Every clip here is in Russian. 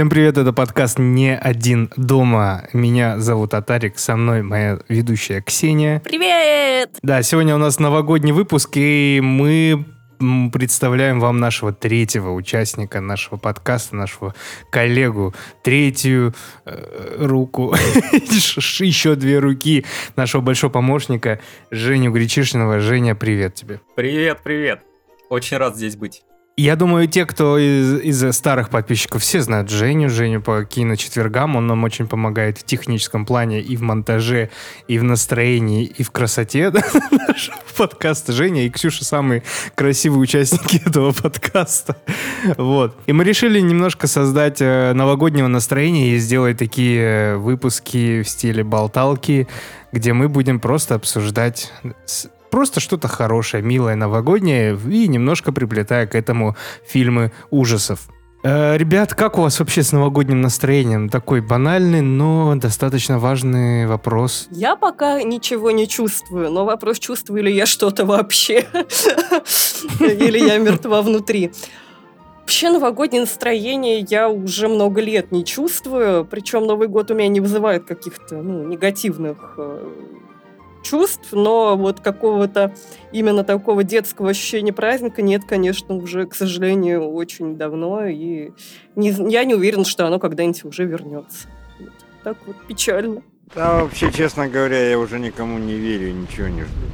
Всем привет, это подкаст «Не один дома». Меня зовут Атарик, со мной моя ведущая Ксения. Привет! Да, сегодня у нас новогодний выпуск, и мы представляем вам нашего третьего участника нашего подкаста, нашего коллегу, третью э, руку, еще две руки нашего большого помощника Женю Гречишинова. Женя, привет тебе. Привет, привет. Очень рад здесь быть. Я думаю, те, кто из, из старых подписчиков, все знают Женю. Женю по киночетвергам. Он нам очень помогает в техническом плане и в монтаже, и в настроении, и в красоте нашего подкаста. Женя и Ксюша самые красивые участники этого подкаста. Вот. И мы решили немножко создать э, новогоднего настроения и сделать такие выпуски в стиле болталки, где мы будем просто обсуждать Просто что-то хорошее, милое, новогоднее и немножко приплетая к этому фильмы ужасов. Э, ребят, как у вас вообще с новогодним настроением? Такой банальный, но достаточно важный вопрос. Я пока ничего не чувствую, но вопрос, чувствую ли я что-то вообще. Или я мертва внутри. Вообще новогоднее настроение я уже много лет не чувствую, причем Новый год у меня не вызывает каких-то ну, негативных э, чувств, но вот какого-то именно такого детского ощущения праздника нет, конечно, уже, к сожалению, очень давно, и не, я не уверен, что оно когда-нибудь уже вернется. Вот. Так вот печально. Да, вообще, честно говоря, я уже никому не верю, ничего не жду.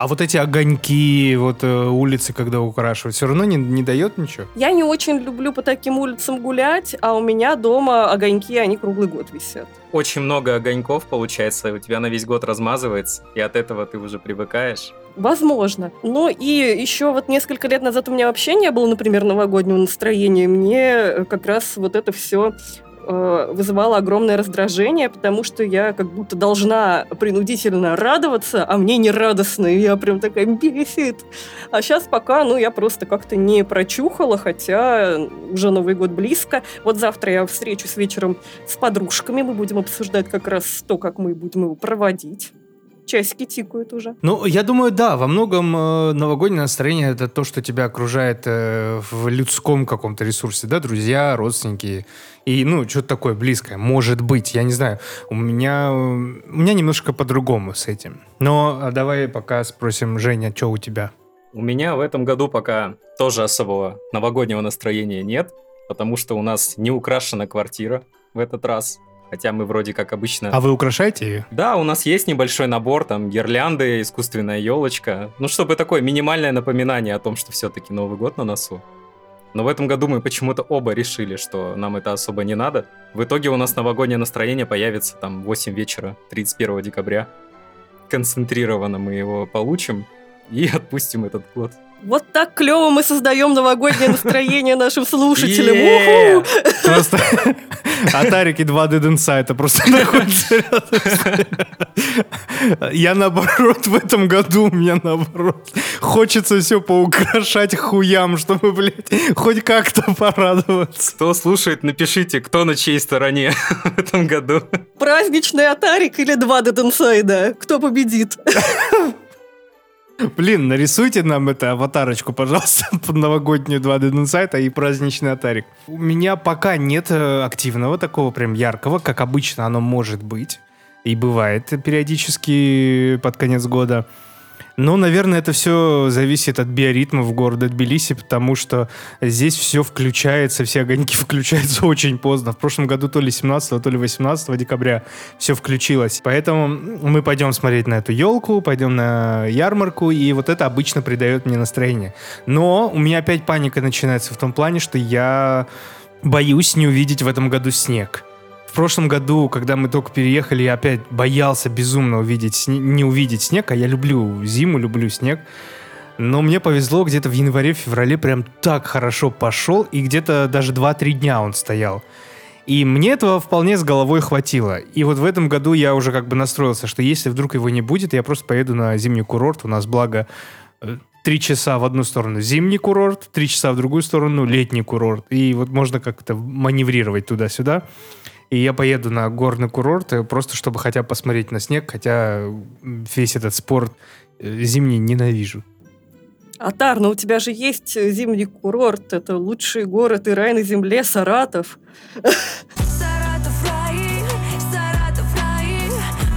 А вот эти огоньки, вот э, улицы, когда украшивают, все равно не, не дает ничего? Я не очень люблю по таким улицам гулять, а у меня дома огоньки, они круглый год висят. Очень много огоньков получается, у тебя на весь год размазывается, и от этого ты уже привыкаешь. Возможно. Но и еще вот несколько лет назад у меня вообще не было, например, новогоднего настроения. Мне как раз вот это все э, вызывало огромное раздражение, потому что я как будто должна принудительно радоваться, а мне не радостно, и я прям такая бесит. А сейчас пока, ну, я просто как-то не прочухала, хотя уже Новый год близко. Вот завтра я встречусь вечером с подружками, мы будем обсуждать как раз то, как мы будем его проводить часики тикают уже. Ну, я думаю, да, во многом э, новогоднее настроение это то, что тебя окружает э, в людском каком-то ресурсе, да, друзья, родственники и, ну, что-то такое близкое, может быть, я не знаю. У меня, у меня немножко по-другому с этим. Но а давай пока спросим, Женя, что у тебя? У меня в этом году пока тоже особого новогоднего настроения нет, потому что у нас не украшена квартира в этот раз. Хотя мы вроде как обычно... А вы украшаете ее? Да, у нас есть небольшой набор, там гирлянды, искусственная елочка. Ну, чтобы такое минимальное напоминание о том, что все-таки Новый год на носу. Но в этом году мы почему-то оба решили, что нам это особо не надо. В итоге у нас новогоднее настроение появится там в 8 вечера 31 декабря. Концентрированно мы его получим и отпустим этот год. Вот так клево мы создаем новогоднее настроение нашим слушателям. Просто Атарик и два Dead Inside просто находятся рядом. Я наоборот в этом году, у меня наоборот. Хочется все поукрашать хуям, чтобы, блядь, хоть как-то порадоваться. Кто слушает, напишите, кто на чьей стороне в этом году. Праздничный Атарик или два Dead Inside? Кто победит? Блин, нарисуйте нам это аватарочку, пожалуйста, под новогоднюю 2D инсайта и праздничный атарик. У меня пока нет э, активного такого прям яркого, как обычно оно может быть. И бывает периодически под конец года. Ну, наверное, это все зависит от биоритмов города Тбилиси, потому что здесь все включается, все огоньки включаются очень поздно. В прошлом году то ли 17, то ли 18 декабря все включилось. Поэтому мы пойдем смотреть на эту елку, пойдем на ярмарку, и вот это обычно придает мне настроение. Но у меня опять паника начинается в том плане, что я боюсь не увидеть в этом году снег. В прошлом году, когда мы только переехали, я опять боялся безумно увидеть, не увидеть снег, а я люблю зиму, люблю снег. Но мне повезло, где-то в январе-феврале прям так хорошо пошел, и где-то даже 2-3 дня он стоял. И мне этого вполне с головой хватило. И вот в этом году я уже как бы настроился, что если вдруг его не будет, я просто поеду на зимний курорт. У нас, благо, э, три часа в одну сторону зимний курорт, три часа в другую сторону летний курорт. И вот можно как-то маневрировать туда-сюда. И я поеду на горный курорт, э, просто чтобы хотя бы посмотреть на снег, хотя весь этот спорт э, зимний ненавижу. Атар, но у тебя же есть зимний курорт, это лучший город и рай на земле, Саратов. Саратов рай, Саратов рай,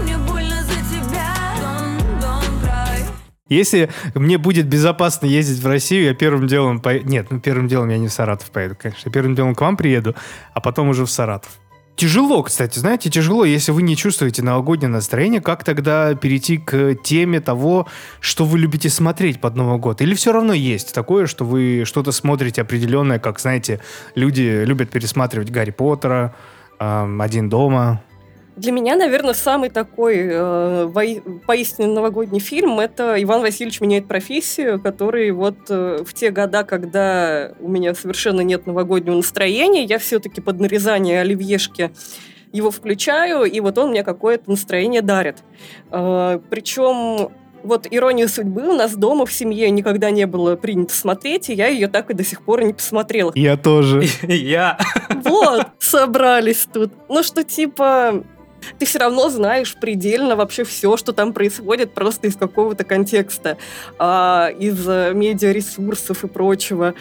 мне больно за тебя, don't, don't cry. Если мне будет безопасно ездить в Россию, я первым делом... по- Нет, ну первым делом я не в Саратов поеду, конечно. Первым делом к вам приеду, а потом уже в Саратов. Тяжело, кстати, знаете, тяжело, если вы не чувствуете новогоднее настроение, как тогда перейти к теме того, что вы любите смотреть под Новый год? Или все равно есть такое, что вы что-то смотрите определенное, как, знаете, люди любят пересматривать Гарри Поттера, «Один дома». Для меня, наверное, самый такой э, вои- поистине новогодний фильм это Иван Васильевич меняет профессию, который вот э, в те года, когда у меня совершенно нет новогоднего настроения, я все-таки под нарезание оливьешки его включаю, и вот он мне какое-то настроение дарит. Э, причем вот иронию судьбы у нас дома в семье никогда не было принято смотреть, и я ее так и до сих пор не посмотрела. Я тоже. Я... Вот, собрались тут. Ну что, типа, ты все равно знаешь предельно вообще все, что там происходит, просто из какого-то контекста, а, из э, медиаресурсов и прочего.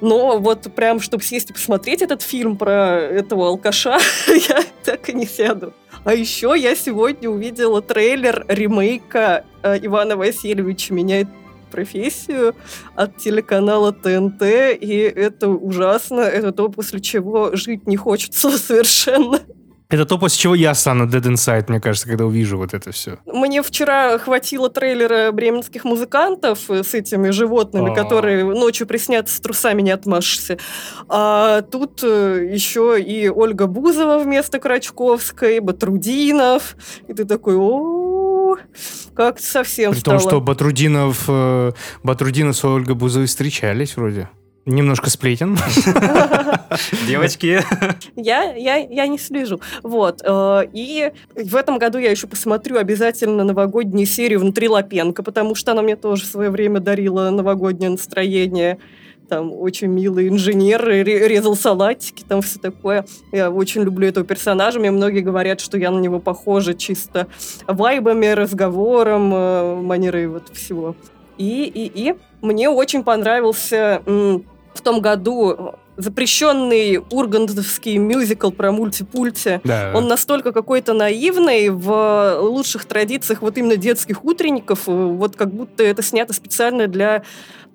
Но вот прям, чтобы сесть и посмотреть этот фильм про этого алкаша, я так и не сяду. А еще я сегодня увидела трейлер ремейка э, Ивана Васильевича меняет профессию от телеканала ТНТ, и это ужасно. Это то, после чего жить не хочется совершенно. Это то, после чего я стану Dead Inside, мне кажется, когда увижу вот это все. Мне вчера хватило трейлера бременских музыкантов с этими животными, А. которые ночью приснятся, с трусами не отмашешься. А тут э, еще и Ольга Бузова вместо Крачковской, Батрудинов. И ты такой, о как совсем При том, что Батрудинов, э, Батрудинов с Ольгой Бузовой встречались вроде. Немножко сплетен. Девочки, Я, я, я не слежу. Вот. э, И в этом году я еще посмотрю обязательно новогоднюю серию «Внутри Лапенко», потому что она мне тоже в свое время дарила новогоднее настроение. Там очень милый инженер, ре- резал салатики, там все такое. Я очень люблю этого персонажа. Мне многие говорят, что я на него похожа чисто вайбами, разговором, э, манерой вот всего. И, и, и мне очень понравился м, в том году запрещенный ургантовский мюзикл про мультипульти. Да. Он настолько какой-то наивный в лучших традициях вот именно детских утренников, э, вот как будто это снято специально для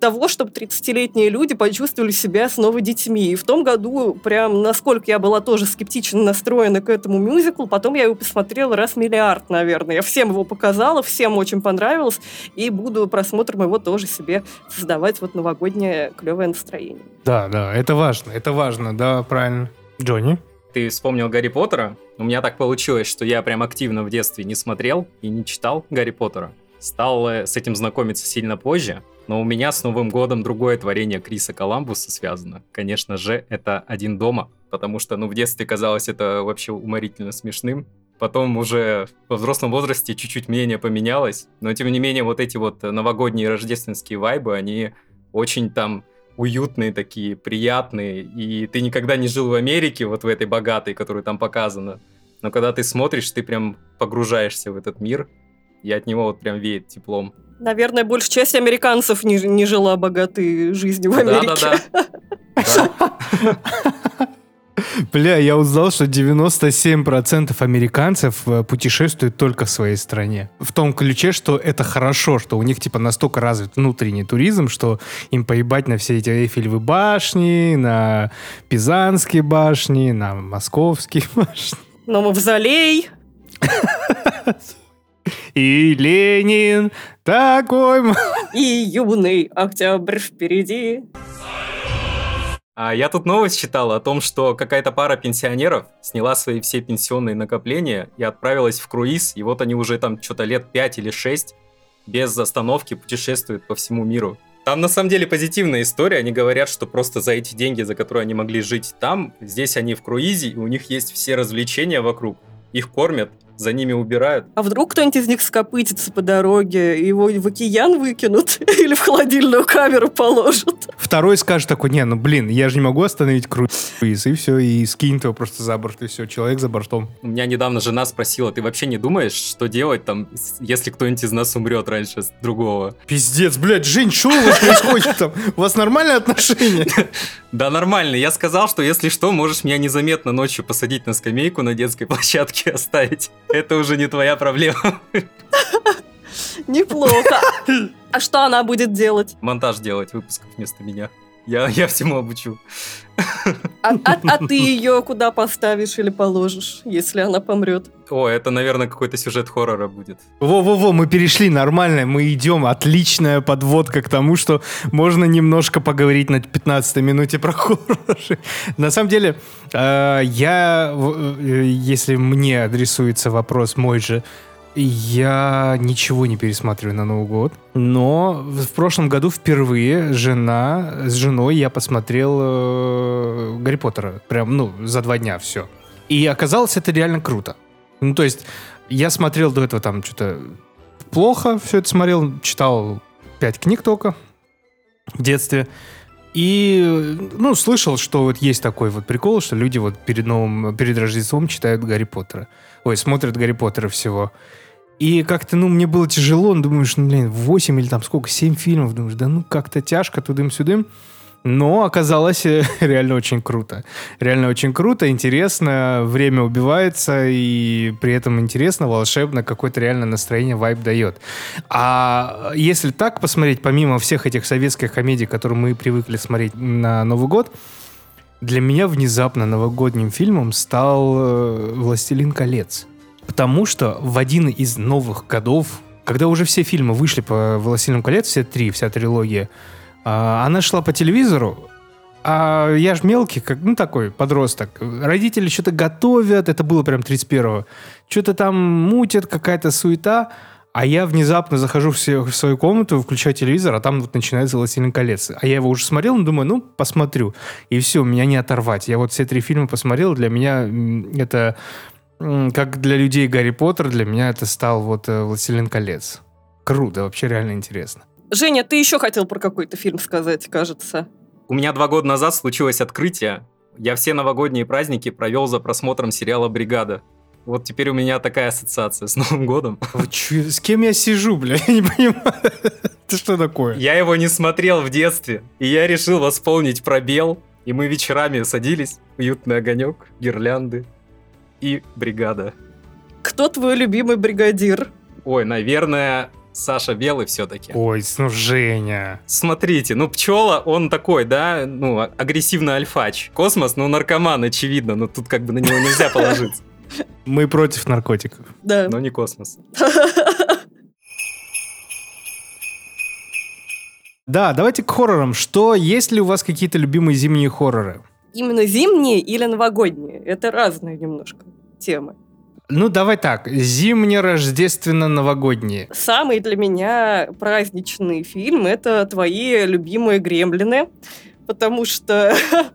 того, чтобы 30-летние люди почувствовали себя снова детьми. И в том году, прям насколько я была тоже скептично настроена к этому мюзиклу, потом я его посмотрела раз миллиард, наверное. Я всем его показала, всем очень понравилось, и буду просмотром его тоже себе создавать вот новогоднее клевое настроение. Да, да, это важно, это важно, да, правильно. Джонни? ты вспомнил Гарри Поттера. У меня так получилось, что я прям активно в детстве не смотрел и не читал Гарри Поттера. Стал э, с этим знакомиться сильно позже. Но у меня с Новым годом другое творение Криса Коламбуса связано. Конечно же, это «Один дома», потому что, ну, в детстве казалось это вообще уморительно смешным. Потом уже во взрослом возрасте чуть-чуть мнение поменялось, но тем не менее вот эти вот новогодние рождественские вайбы, они очень там уютные такие, приятные, и ты никогда не жил в Америке, вот в этой богатой, которую там показано, но когда ты смотришь, ты прям погружаешься в этот мир, и от него вот прям веет теплом. Наверное, большая часть американцев не, не жила богатой жизнью в Америке. Да-да-да. Бля, я узнал, что 97% американцев э, путешествуют только в своей стране. В том ключе, что это хорошо, что у них типа настолько развит внутренний туризм, что им поебать на все эти Эйфелевы башни, на Пизанские башни, на Московские башни. Но мавзолей, И Ленин такой... и юный октябрь впереди. А я тут новость читал о том, что какая-то пара пенсионеров сняла свои все пенсионные накопления и отправилась в круиз, и вот они уже там что-то лет 5 или 6 без остановки путешествуют по всему миру. Там на самом деле позитивная история, они говорят, что просто за эти деньги, за которые они могли жить там, здесь они в круизе, и у них есть все развлечения вокруг, их кормят, за ними убирают. А вдруг кто-нибудь из них скопытится по дороге, и его в океан выкинут или в холодильную камеру положат? Второй скажет такой, не, ну блин, я же не могу остановить круиз, и все, и скинет его просто за борт, и все, человек за бортом. У меня недавно жена спросила, ты вообще не думаешь, что делать там, если кто-нибудь из нас умрет раньше с другого? Пиздец, блядь, Жень, что у вас происходит там? У вас нормальные отношения? Да нормально, я сказал, что если что, можешь меня незаметно ночью посадить на скамейку на детской площадке и оставить. Это уже не твоя проблема. Неплохо. А что она будет делать? Монтаж делать выпусков вместо меня. Я, я всему обучу. А, а- а ты ее куда поставишь или положишь, если она помрет? О, это, наверное, какой-то сюжет хоррора будет. Во-во-во, мы перешли нормально, мы идем. Отличная подводка к тому, что можно немножко поговорить на 15 минуте про хорроры. На самом деле, э, я, э, если мне адресуется вопрос мой же, я ничего не пересматриваю на Новый год. Но в прошлом году впервые жена, с женой я посмотрел э, Гарри Поттера. Прям, ну, за два дня все. И оказалось, это реально круто. Ну, то есть, я смотрел до этого там что-то плохо все это смотрел, читал пять книг только в детстве. И, ну, слышал, что вот есть такой вот прикол, что люди вот перед новым, перед Рождеством читают Гарри Поттера. Ой, смотрят Гарри Поттера всего. И как-то, ну, мне было тяжело, ну, думаешь, ну, блин, 8 или там сколько, 7 фильмов, думаешь, да ну, как-то тяжко, тудым-сюдым. Но оказалось э, реально очень круто. Реально очень круто, интересно, время убивается, и при этом интересно, волшебно, какое-то реально настроение, вайб дает. А если так посмотреть, помимо всех этих советских комедий, которые мы привыкли смотреть на Новый год, для меня внезапно новогодним фильмом стал э, «Властелин колец». Потому что в один из новых годов, когда уже все фильмы вышли по «Властелину колец», все три, вся трилогия, а, она шла по телевизору, а я ж мелкий, как, ну, такой подросток. Родители что-то готовят, это было прям 31-го. Что-то там мутят, какая-то суета. А я внезапно захожу в, свою комнату, включаю телевизор, а там вот начинается «Властелин колец». А я его уже смотрел, ну, думаю, ну, посмотрю. И все, меня не оторвать. Я вот все три фильма посмотрел, для меня это, как для людей Гарри Поттер, для меня это стал вот э, «Властелин колец». Круто, вообще реально интересно. Женя, ты еще хотел про какой-то фильм сказать, кажется. У меня два года назад случилось открытие. Я все новогодние праздники провел за просмотром сериала «Бригада». Вот теперь у меня такая ассоциация с Новым годом. Чё, с кем я сижу, бля? Я не понимаю. Это что такое? Я его не смотрел в детстве, и я решил восполнить пробел. И мы вечерами садились, уютный огонек, гирлянды и бригада. Кто твой любимый бригадир? Ой, наверное, Саша Белый все-таки. Ой, ну Женя. Смотрите, ну пчела, он такой, да, ну, а- агрессивный альфач. Космос, ну, наркоман, очевидно, но тут как бы на него нельзя положиться. Мы против наркотиков. Да. Но не космос. Да, давайте к хоррорам. Что, есть ли у вас какие-то любимые зимние хорроры? Именно зимние или новогодние? Это разные немножко темы. Ну, давай так. Зимне-рождественно-новогодние. Самый для меня праздничный фильм — это твои любимые «Гремлины», потому что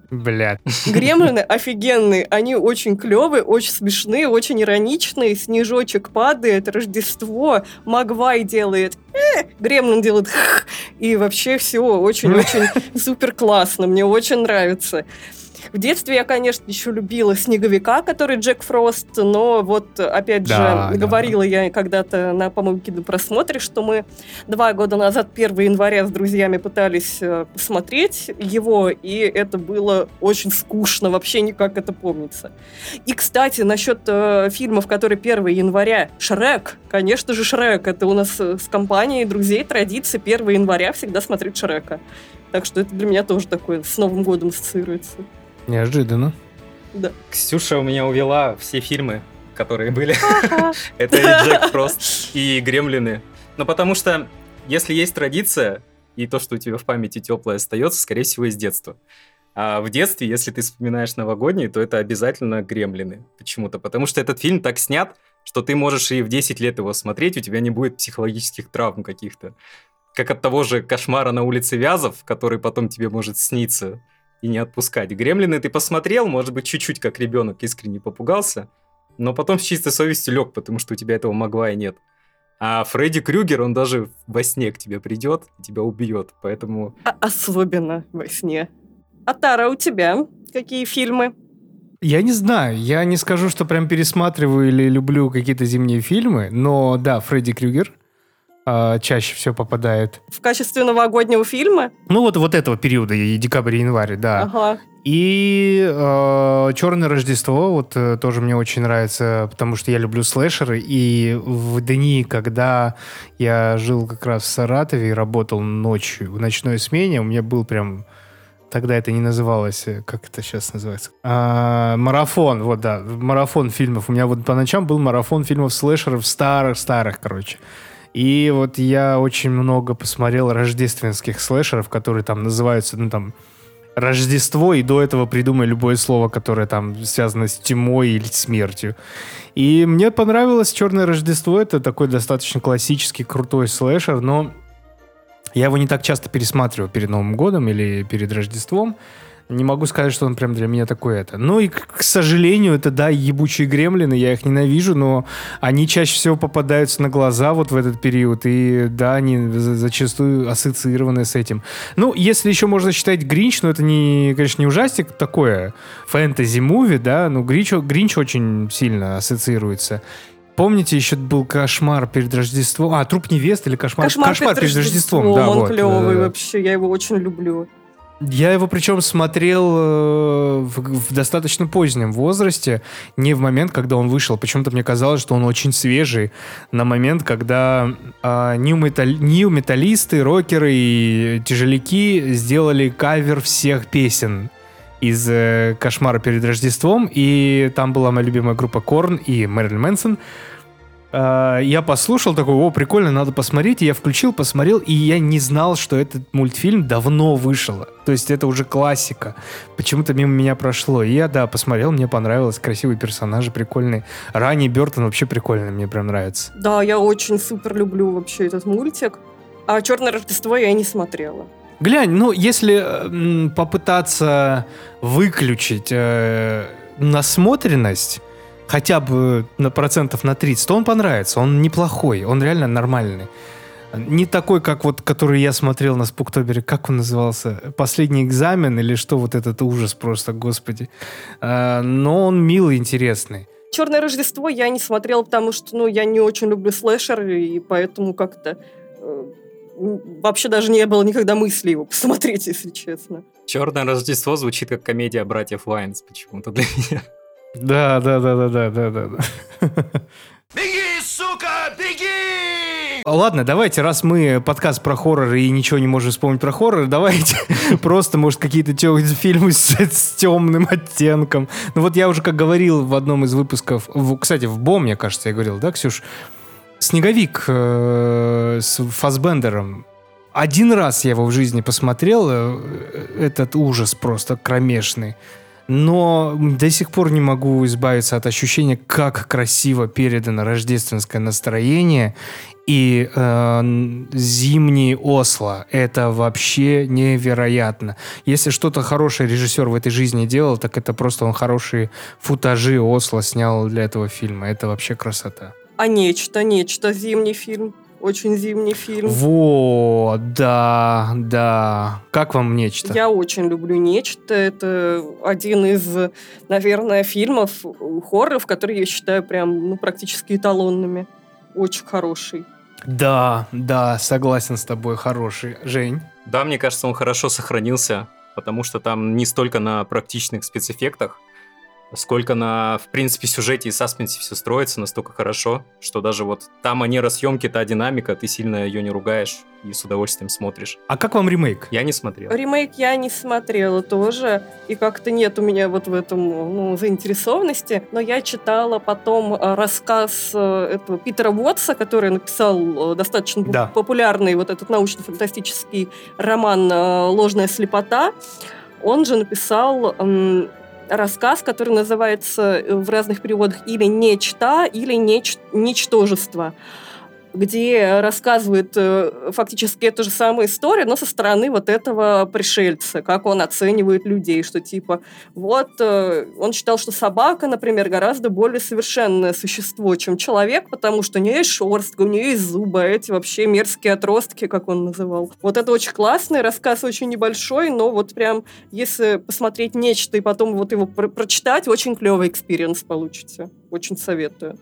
Блядь. «Гремлины» офигенные, они очень клевые, очень смешные, очень ироничные, снежочек падает, Рождество, Магвай делает «э», Гремлин делает и вообще все очень-очень супер классно, мне очень нравится. В детстве я, конечно, еще любила «Снеговика», который Джек Фрост, но вот, опять Да, же, да. говорила я когда-то на, по-моему, кинопросмотре, что мы два года назад, 1 января, с друзьями пытались э, посмотреть его, и это было очень скучно, вообще никак это помнится. И, кстати, насчет э, фильмов, которые 1 января, «Шрек», конечно же, «Шрек», это у нас э, с компанией друзей традиция 1 января всегда смотреть «Шрека». Так что это для меня тоже такое с Новым годом ассоциируется. Неожиданно. Ксюша у меня увела все фильмы, которые были. Это и Джек Фрост, и Гремлины. Ну, потому что, если есть традиция, и то, что у тебя в памяти теплое остается, скорее всего, из детства. А в детстве, если ты вспоминаешь новогодний, то это обязательно Гремлины почему-то. Потому что этот фильм так снят, что ты можешь и в 10 лет его смотреть, у тебя не будет психологических травм каких-то. Как от того же кошмара на улице Вязов, который потом тебе может сниться и не отпускать. Гремлины ты посмотрел, может быть, чуть-чуть как ребенок искренне попугался, Но потом с чистой совестью лег, потому что у тебя этого могла и нет. А Фредди Крюгер, он даже во сне к тебе придет и тебя убьет. Поэтому А- особенно во сне. А Тара, у тебя какие фильмы? Я не знаю, я не скажу, что прям пересматриваю или люблю какие-то зимние фильмы, но да, Фредди Крюгер а, чаще всего попадает. В качестве новогоднего фильма? Ну вот, вот этого периода, и декабрь, январь, да. Ага. И Черное Рождество вот э, тоже мне очень нравится, потому что я люблю слэшеры. И в дни, когда я жил как раз в Саратове и работал ночью в ночной смене, у меня был прям Тогда это не называлось, э, как это сейчас называется? А, марафон, вот да, марафон фильмов. У меня вот по ночам был марафон фильмов слэшеров старых-старых, короче. И вот я очень много посмотрел рождественских слэшеров, которые там называются, ну там, Рождество, и до этого придумай любое слово, которое там связано с тьмой или смертью. И мне понравилось Черное Рождество. Это такой достаточно классический, крутой слэшер, но я его не так часто пересматриваю перед Новым годом или перед Рождеством. Не могу сказать, что он прям для меня такой это. Ну и, к сожалению, это, да, ебучие гремлины, я их ненавижу, но они чаще всего попадаются на глаза вот в этот период, и, да, они за- зачастую ассоциированы с этим. Ну, если еще можно считать Гринч, но это, не, конечно, не ужастик такое, фэнтези-муви, да, но Гринч, Гринч очень сильно ассоциируется. Помните, еще был кошмар перед Рождеством? А, труп невесты или кошмар? Кошмар, перед Рождеством. да, Он вот, клевый да-да-да. вообще, я его очень люблю. Я его причем смотрел э, в, в достаточно позднем возрасте, не в момент, когда он вышел. Почему-то мне казалось, что он очень свежий на момент, когда а, нью-метал- нью-металлисты, рокеры и тяжеляки сделали кавер всех песен из э, «Кошмара перед Рождеством», и там была моя любимая группа Корн и Мэрилин Мэнсон. А, Я послушал, такой, о, прикольно, надо посмотреть. И я включил, посмотрел, и я не знал, что этот мультфильм давно вышел. То есть это уже классика. Почему-то мимо меня прошло. И я, да, посмотрел, мне понравилось. Красивые персонажи, прикольные. Ранний Бертон вообще прикольный, мне прям нравится. Да, я очень супер люблю вообще этот мультик. А Черное Рождество я не смотрела. Глянь, ну, если э, попытаться выключить э, насмотренность, хотя бы на процентов на 30, то он понравится. Он неплохой, он реально нормальный. Не такой, как вот, который я смотрел на Спуктобере, как он назывался? Последний экзамен или что? Вот этот ужас просто, господи. А, но он милый, интересный. Черное Рождество я не смотрела, потому что, ну, я не очень люблю слэшеры, и поэтому как-то э, вообще даже не было никогда мысли его посмотреть, если честно. Черное Рождество звучит как комедия братьев Вайнс почему-то для меня. Да, да, да, да, да, да, да. Беги, сука, беги! Ладно, давайте, раз мы подкаст про хоррор и ничего не можем вспомнить про хоррор, давайте просто, может, какие-то фильмы с, с темным оттенком. Ну вот я уже, как говорил в одном из выпусков, в- кстати, в Бом, мне кажется, я говорил, да, Ксюш? Снеговик э, с Фасбендером. Один раз я его в жизни посмотрел, э, этот ужас просто кромешный. Но до сих пор не могу избавиться от ощущения, как красиво передано рождественское настроение и э, зимние Осло. Это вообще невероятно. Если что-то хороший режиссер в этой жизни делал, так это просто он хорошие футажи Осло снял для этого фильма. Это вообще красота. А нечто, нечто, зимний фильм. Очень зимний фильм. Вот, да, да. Как вам нечто? Я очень люблю «Нечто». Это один из, наверное, фильмов хорроров, которые я считаю прям ну, практически эталонными. Очень хороший. Да, да, согласен с тобой, хороший. Жень? Да, мне кажется, он хорошо сохранился, потому что там не столько на практичных спецэффектах, сколько на, в принципе, сюжете и саспенсе все строится настолько хорошо, что даже вот та манера съемки, та динамика, ты сильно ее не ругаешь и с удовольствием смотришь. А как вам ремейк? Я не смотрел. Ремейк я не смотрела тоже, и как-то нет у меня вот в этом ну, заинтересованности, но я читала потом э, рассказ э, этого Питера Уотса, который написал э, достаточно Да. популярный вот этот научно-фантастический роман «Ложная слепота». Он же написал рассказ, который называется э, в разных переводах или «Нечто», или «Неч- «Ничтожество». Где рассказывает э, фактически эту же самую историю, но со стороны вот этого пришельца, как он оценивает людей, что типа вот э, он считал, что собака, например, гораздо более совершенное существо, чем человек, потому что у нее есть шерстка, у нее есть зубы, а эти вообще мерзкие отростки, как он называл. Вот это очень классный рассказ, очень небольшой, но вот прям если посмотреть нечто и потом вот его про- прочитать, очень клевый experience получите. Очень советую.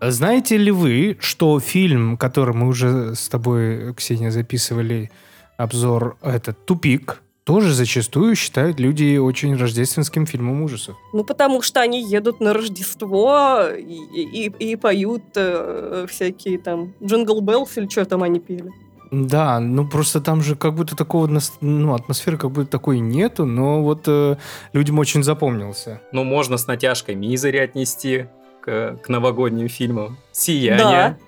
Знаете ли вы, что фильм, который мы уже с тобой, Ксения, записывали обзор, этот «Тупик», тоже зачастую считают люди очень рождественским фильмом ужасов? Ну, потому что они едут на Рождество и, и- и поют э, всякие там Jingle Bells или что там они пели. Да, ну просто там же как будто такого, ну, атмосферы как будто такой нету, но вот э, людям очень запомнился. Ну, можно с натяжкой Мизери отнести к, к новогодним фильмам. Сияние.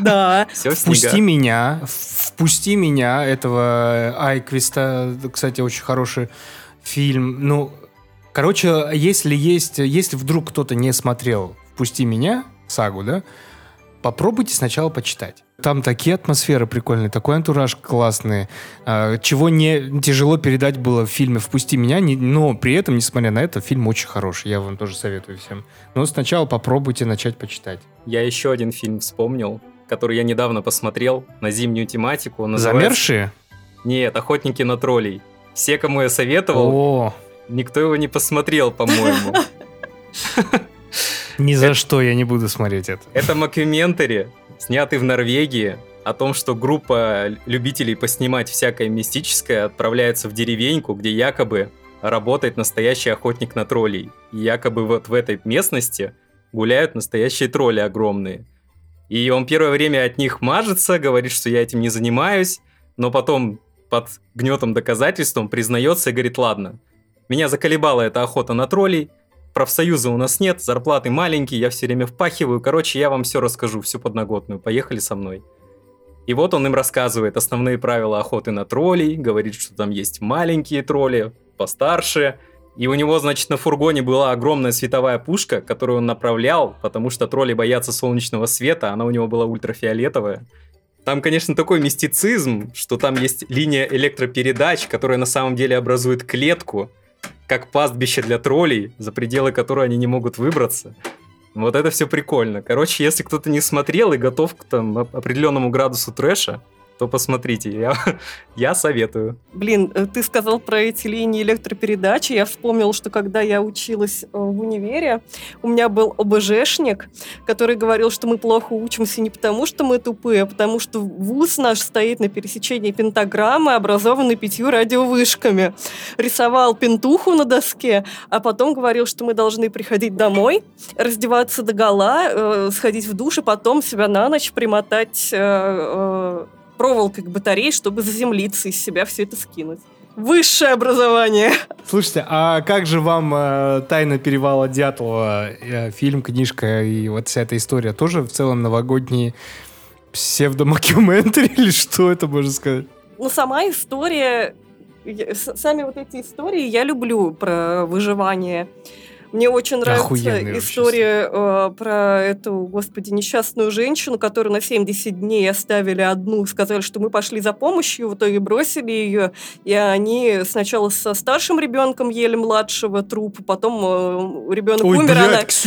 Да. Все в «Впусти меня», «Впусти меня» этого Айквиста, кстати, очень хороший фильм. Ну, короче, если есть, если вдруг кто-то не смотрел «Впусти меня», сагу, да, попробуйте сначала почитать. Там такие атмосферы прикольные, такой антураж классный, а, чего не тяжело передать было в фильме «Впусти меня», но при этом, несмотря на это, фильм очень хороший, я вам тоже советую всем. Но сначала попробуйте начать почитать. Я еще один фильм вспомнил, который я недавно посмотрел на зимнюю тематику. Называется- Замерзшие? Нет, «Охотники на троллей». Все, кому я советовал, О, никто его не посмотрел, по-моему. ни за что я не буду смотреть это. Это мокюментари, снятый в Норвегии, о том, что группа любителей поснимать всякое мистическое отправляется в деревеньку, где якобы работает настоящий охотник на троллей. И якобы вот в этой местности гуляют настоящие тролли огромные. И он первое время от них мажется, говорит, что я этим не занимаюсь, но потом под гнетом доказательств он признается и говорит, ладно, меня заколебала эта охота на троллей, профсоюза у нас нет, зарплаты маленькие, я все время впахиваю, короче, я вам все расскажу, всю подноготную, поехали со мной. И вот он им рассказывает основные правила охоты на троллей, говорит, что там есть маленькие тролли, постарше, и у него, значит, на фургоне была огромная световая пушка, которую он направлял, потому что тролли боятся солнечного света, она у него была ультрафиолетовая. Там, конечно, такой мистицизм, что там есть линия электропередач, которая на самом деле образует клетку, как пастбище для троллей, за пределы которой они не могут выбраться. Вот это все прикольно. Короче, если кто-то не смотрел и готов к там оп- определенному градусу трэша, то посмотрите. Я, я советую. Блин, э, ты сказал про эти линии электропередачи. Я вспомнил, что когда я училась э, в универе, у меня был ОБЖшник, который говорил, что мы плохо учимся не потому, что мы тупые, а потому что вуз наш стоит на пересечении пентаграммы, образованной пятью радиовышками. Рисовал пентуху на доске, а потом говорил, что мы должны приходить домой, раздеваться до гола, сходить в душ и потом себя на ночь примотать э, э, проволокой к батарее, чтобы заземлиться из себя все это скинуть. Высшее образование. Слушайте, а как же вам э, «Тайна перевала Дятлова», э, фильм, книжка и вот вся эта история? Тоже в целом новогодний псевдомокюментари или что это можно сказать? Ну, сама история, сами вот эти истории я люблю про выживание. Мне очень нравится вообще история э, про эту, господи, несчастную женщину, которую на 70 дней оставили одну, сказали, что мы пошли за помощью, в итоге бросили ее, и они сначала со старшим ребенком ели младшего трупа, потом э, ребенок Ой, умер, блядь,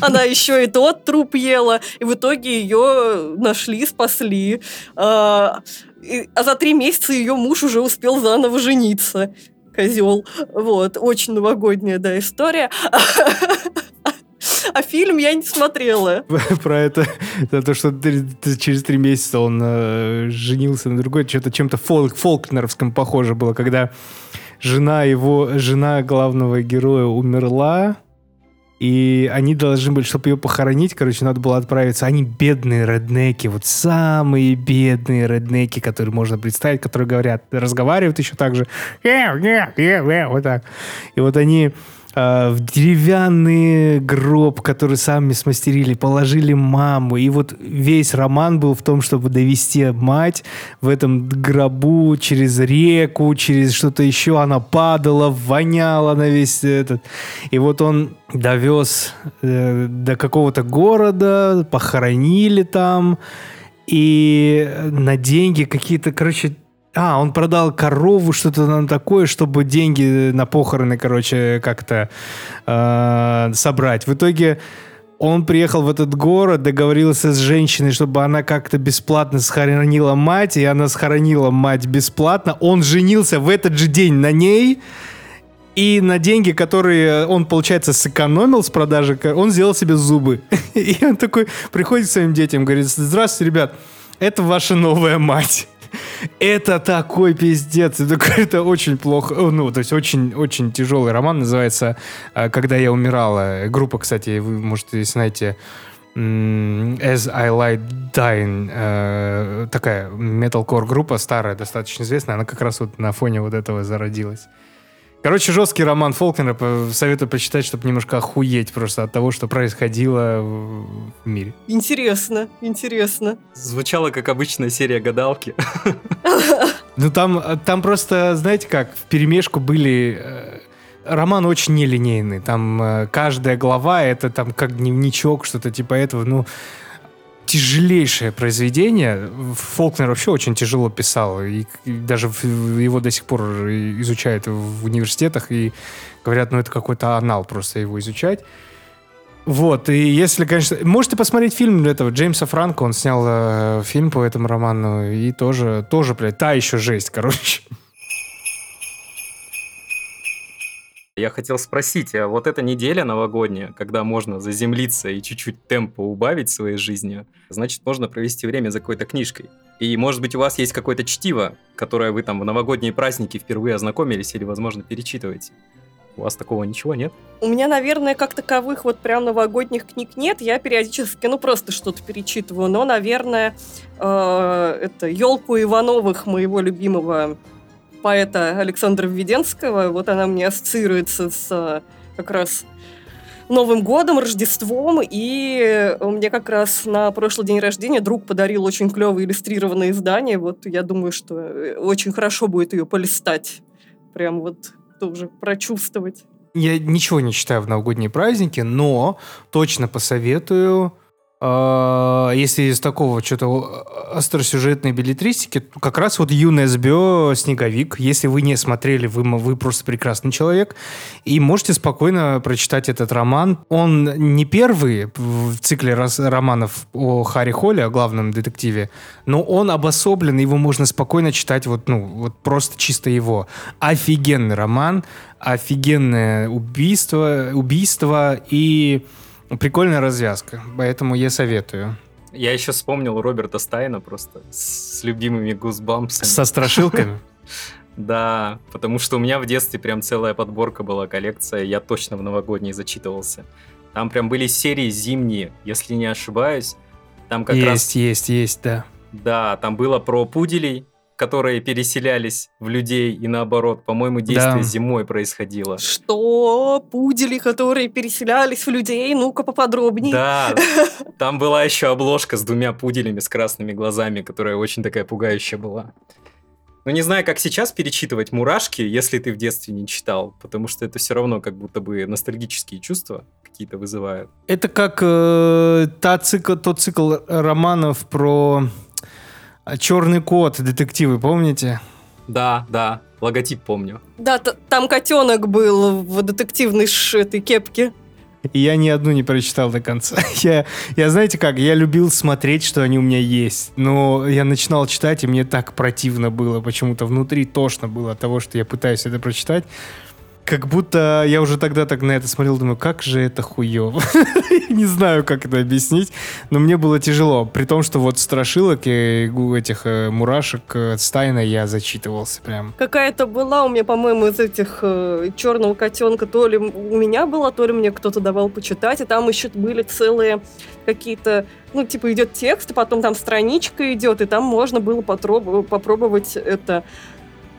она, еще и тот труп ела, и в итоге ее нашли, спасли. А, а за три месяца ее муж уже успел заново жениться. Козел. Вот. Очень новогодняя, да, история. А фильм я не смотрела. Про это, за то, что через три месяца он э, женился на другой, что-то чем-то фолк, фолкнеровском похоже было, когда жена его, жена главного героя умерла, и они должны были, чтобы ее похоронить, короче, надо было отправиться. Они бедные реднеки, вот самые бедные реднеки, которые можно представить, которые говорят, разговаривают еще так же, «Э, э, э, э», вот так. И вот они э, в деревянный гроб, который сами смастерили, положили маму. И вот весь роман был в том, чтобы довести мать в этом гробу через реку, через что-то еще. Она падала, воняла на весь этот. И вот он довез э, до какого-то города, похоронили там. И на деньги какие-то, короче, а, он продал корову, что-то там такое, чтобы деньги на похороны, короче, как-то э, собрать. В итоге он приехал в этот город, договорился с женщиной, чтобы она как-то бесплатно схоронила мать, и она схоронила мать бесплатно. Он женился в этот же день на ней, и на деньги, которые он, получается, сэкономил с продажи, он сделал себе зубы. И он такой приходит к своим детям, говорит, здравствуйте, ребят, это ваша новая мать. Это такой пиздец. Это, очень плохо. Ну, то есть очень, очень тяжелый роман. Называется э, «Когда я умирала». Группа, кстати, вы, может, знаете, As I Lie Dying, э, такая металкор группа старая, достаточно известная, она как раз вот на фоне вот этого зародилась. Короче, жесткий роман Фолкнера, советую почитать, чтобы немножко охуеть просто от того, что происходило в мире. Интересно, интересно. Звучало как обычная серия гадалки. Ну там, там просто, знаете как, в перемешку были... э, Роман очень нелинейный. Там э, каждая глава это там как дневничок, что-то типа этого. Ну, тяжелейшее произведение. Фолкнер вообще очень тяжело писал. И, и даже его до сих пор изучают в университетах. И говорят, ну это какой-то анал просто его изучать. Вот, и если, конечно... Можете посмотреть фильм этого Джеймса Франко, он снял э, фильм по этому роману, и тоже, тоже, блядь, та еще жесть, короче. Я хотел спросить, а вот эта неделя новогодняя, когда можно заземлиться и чуть-чуть темпа убавить в своей жизни, значит, можно провести время за какой-то книжкой. И, может быть, у вас есть какое-то чтиво, которое вы там в новогодние праздники впервые ознакомились или, возможно, перечитываете. У вас такого ничего нет? У меня, наверное, как таковых вот прям новогодних книг нет. Я периодически, ну, просто что-то перечитываю. Но, наверное, э, это «Елку Ивановых» моего любимого поэта Александра Введенского. Вот она мне ассоциируется с э, как раз Новым годом, Рождеством, и мне как раз на прошлый день рождения друг подарил очень клевое иллюстрированное издание. Вот я думаю, что э, очень хорошо будет ее полистать. Прям вот тоже прочувствовать. Я ничего не читаю в новогодние праздники, но точно посоветую, если из такого что-то остросюжетной билетристики, то как раз вот Юная СБО «Снеговик». Если вы не смотрели, вы, вы просто прекрасный человек. И можете спокойно прочитать этот роман. Он не первый в цикле рас- романов о Харри Холле, о главном детективе, но он обособлен, его можно спокойно читать вот, ну, вот просто чисто его. Офигенный роман, офигенное убийство, убийство и прикольная развязка. Поэтому я советую. Я еще вспомнил Роберта Стайна просто с, любимыми гусбампсами. Со страшилками. Да, потому что у меня в детстве прям целая подборка была, коллекция, я точно в новогодней зачитывался. Там прям были серии зимние, если не ошибаюсь. Там как Есть, раз, есть, есть, да. да, там было про пуделей, которые переселялись в людей и наоборот. По-моему, действие Да. зимой происходило. Что? Пудели, которые переселялись в людей? Ну-ка поподробнее. Да, там была еще обложка с двумя пуделями с красными глазами, которая очень такая пугающая была. Ну, не знаю, как сейчас перечитывать «Мурашки», если ты в детстве не читал, потому что это все равно как будто бы ностальгические чувства какие-то вызывают. Это как э, та цикл, тот цикл романов про черный кот, детективы, помните? Да, да, логотип помню. Да, т- там котенок был в детективной ш- этой кепке. И я ни одну не прочитал до конца. Я, я, знаете как, я любил смотреть, что они у меня есть. Но я начинал читать, и мне так противно было. Почему-то внутри тошно было от того, что я пытаюсь это прочитать. Как будто я уже тогда так на это смотрел, думаю, как же это хуево. Не знаю, как это объяснить, но мне было тяжело. При том, что вот страшилок и этих э, мурашек э, Стайна я зачитывался прям. Какая-то была у меня, по-моему, из этих э, черного котенка, то ли у меня была, то ли мне кто-то давал почитать, и там еще были целые какие-то, ну, типа идет текст, и потом там страничка идет, и там можно было попробовать это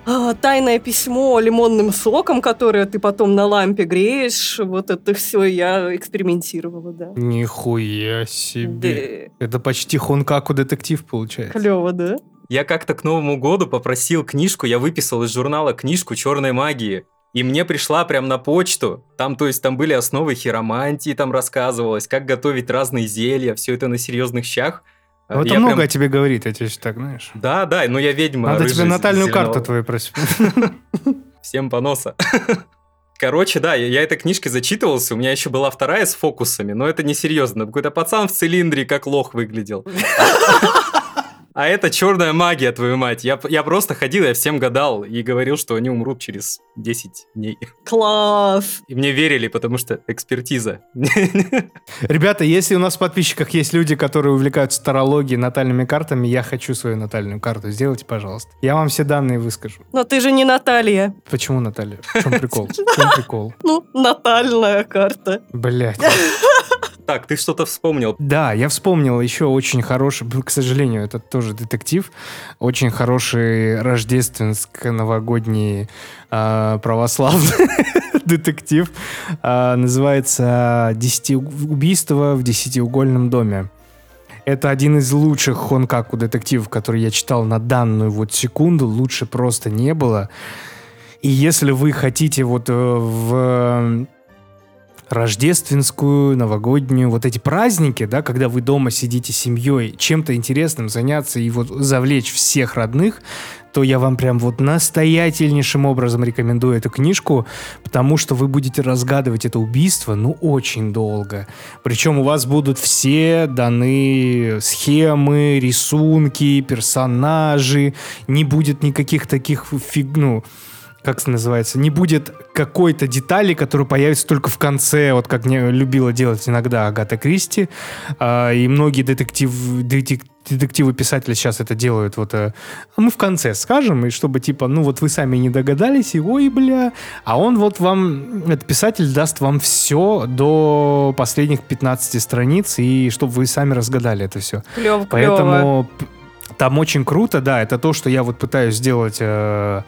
а, тайное письмо лимонным соком, которое ты потом на лампе греешь, вот это все я экспериментировала, да. Нихуя себе. Да. Это почти Хонкаку детектив получается. Клево, да? Я как-то к Новому году попросил книжку, я выписал из журнала книжку черной магии. И мне пришла прям на почту. Там, то есть, там были основы хиромантии, там рассказывалось, как готовить разные зелья, все это на серьезных щах. Э, Ну, Это я много прям- о тебе говорит, я тебе так, знаешь. Да, да, но я ведьма. Надо тебе натальную зеленого. карту твою просить. Всем поноса. Короче, да, я, я этой книжкой зачитывался, у меня еще была вторая с фокусами, но это несерьезно. Какой-то пацан в цилиндре, как лох выглядел. А это черная магия, твою мать. Я, я просто ходил, я всем гадал и говорил, что они умрут через 10 дней. Класс! И мне верили, потому что экспертиза. Ребята, если у нас в подписчиках есть люди, которые увлекаются тарологией, натальными картами, я хочу свою натальную карту. Сделайте, пожалуйста. Я вам все данные выскажу. Но ты же не Наталья. Почему, Наталья? В чем прикол? В чем прикол? Ну, натальная карта. Блять. Так, ты что-то вспомнил. Да, я вспомнил еще очень хороший, к сожалению, это тоже детектив, очень хороший рождественско-новогодний а, православный детектив. А, называется «Десяти убийства в десятиугольном доме». Это один из лучших хонкаку детективов, который я читал на данную вот секунду. Лучше просто не было. И если вы хотите вот э, в рождественскую, новогоднюю, вот эти праздники, да, когда вы дома сидите с семьей, чем-то интересным заняться и вот завлечь всех родных, то я вам прям вот настоятельнейшим образом рекомендую эту книжку, потому что вы будете разгадывать это убийство, ну, очень долго. Причем у вас будут все даны схемы, рисунки, персонажи, не будет никаких таких фиг, ну, как это называется, не будет какой-то детали, которая появится только в конце, вот как не любила делать иногда Агата Кристи, А, и многие детектив, детек- детективы-писатели сейчас это делают, вот, э, а мы в конце скажем, и чтобы, типа, ну, вот вы сами не догадались, и ой, бля, а он вот вам, этот писатель даст вам все до последних 15 страниц, и чтобы вы сами разгадали это все. Клево. Поэтому п- там очень круто, да, это то, что я вот пытаюсь сделать, э,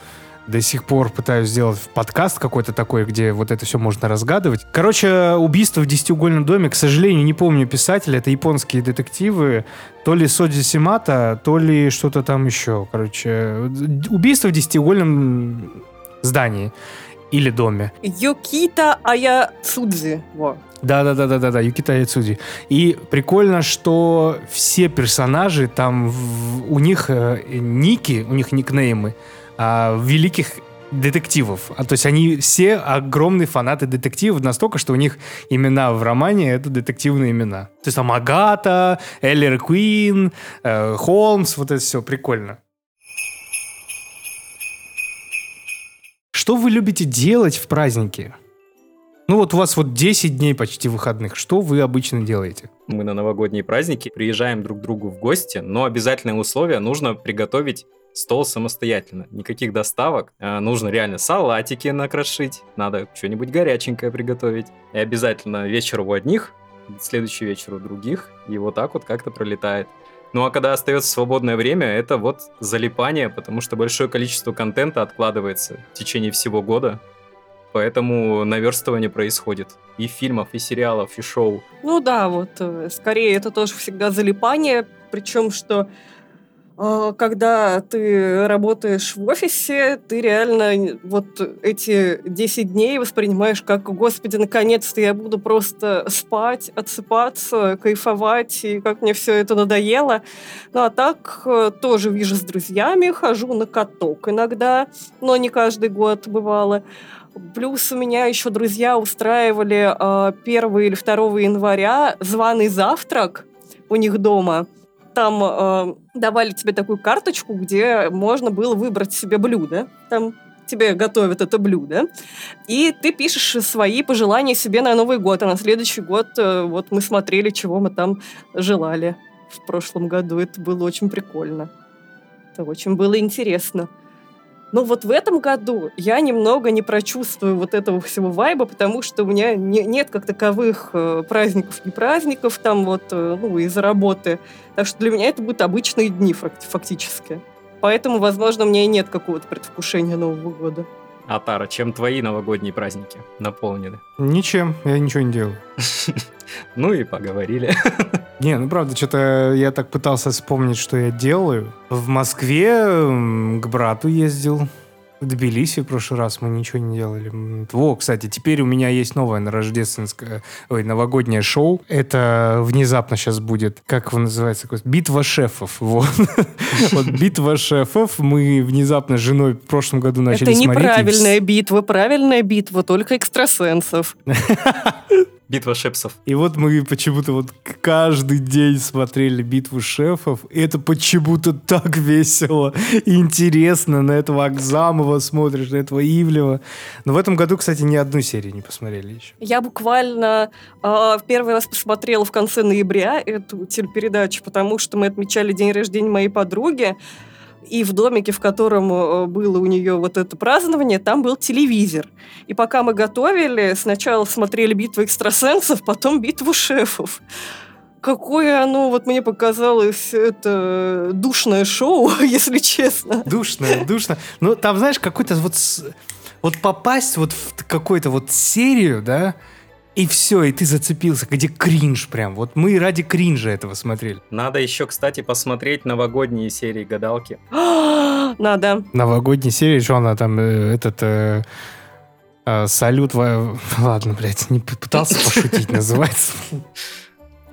до сих пор пытаюсь сделать подкаст какой-то такой, где вот это все можно разгадывать. Короче, убийство в десятиугольном доме, к сожалению, не помню писателя, это японские детективы, то ли Соджи Симата, то ли что-то там еще. Короче, убийство в десятиугольном здании или доме. Юкита Аяцудзи. Во. Да-да-да-да-да, Юкита Яцуди. И прикольно, что все персонажи там, в- у них э, ники, у них никнеймы а, великих детективов. А, то есть они все огромные фанаты детективов настолько, что у них имена в романе — это детективные имена. То есть там Агата, Эллер Куин, э, Холмс, вот это все прикольно. Что вы любите делать в праздники? Ну вот у вас вот 10 дней почти выходных. Что вы обычно делаете? Мы на новогодние праздники приезжаем друг к другу в гости, но обязательное условие нужно приготовить стол самостоятельно. Никаких доставок. А, Нужно реально салатики накрошить, надо что-нибудь горяченькое приготовить. И обязательно вечер у одних, следующий вечер у других. И вот так вот как-то пролетает. Ну а когда остается свободное время, это вот залипание, потому что большое количество контента откладывается в течение всего года. Поэтому наверстывание происходит. И фильмов, и сериалов, и шоу. Ну да, вот э, скорее это тоже всегда залипание, причем что э, когда ты работаешь в офисе, ты реально вот эти 10 дней воспринимаешь как, господи, наконец-то я буду просто спать, отсыпаться, кайфовать, и как мне все это надоело. Ну а так э, тоже вижу с друзьями, хожу на каток иногда, но не каждый год бывало. Плюс у меня еще друзья устраивали э, 1 или 2 января званый завтрак у них дома. Там э, давали тебе такую карточку, где можно было выбрать себе блюдо. Там тебе готовят это блюдо. И ты пишешь свои пожелания себе на Новый год. А на следующий год э, вот мы смотрели, чего мы там желали в прошлом году. Это было очень прикольно. Это очень было интересно. Но вот в этом году я немного не прочувствую вот этого всего вайба, потому что у меня не- нет как таковых э, праздников, не праздников там вот, э, ну, из-за работы. Так что для меня это будут обычные дни фак- фактически. Поэтому, возможно, у меня и нет какого-то предвкушения Нового года. А Тара, чем твои новогодние праздники наполнены? Ничем, я ничего не делаю. Ну и поговорили. Не, ну правда, что-то я так пытался вспомнить, что я делаю. В Москве к брату ездил. В Тбилиси в прошлый раз мы ничего не делали. Во, кстати, теперь у меня есть новое на рождественское, ой, новогоднее шоу. Это внезапно сейчас будет, как его называется, битва шефов. Вот. Вот битва шефов. Мы внезапно с женой в прошлом году начали Это смотреть. и неправильная битва, правильная битва только экстрасенсов. Битва шепсов. И вот мы почему-то вот каждый день смотрели битву шефов. И это почему-то так весело и интересно. На этого Акзамова смотришь, на этого Ивлева. Но в этом году, кстати, ни одну серию не посмотрели еще. Я буквально э, в первый раз посмотрела в конце ноября эту телепередачу, потому что мы отмечали день рождения моей подруги. И в домике, в котором э, было у нее вот это празднование, там был телевизор. И пока мы готовили, сначала смотрели битву экстрасенсов, потом битву шефов. Какое оно, вот мне показалось, это душное шоу, если честно. Душно, душно. Ну, там, знаешь, какой-то вот... Вот попасть вот в какую-то вот серию, да, и все, и ты зацепился, где кринж прям. Вот мы ради кринжа этого смотрели. Надо еще, кстати, посмотреть новогодние серии гадалки. Надо. Новогодняя серия, что она там, э, этот... э, э, салют... во- Ладно, блядь, не пытался пошутить, называется.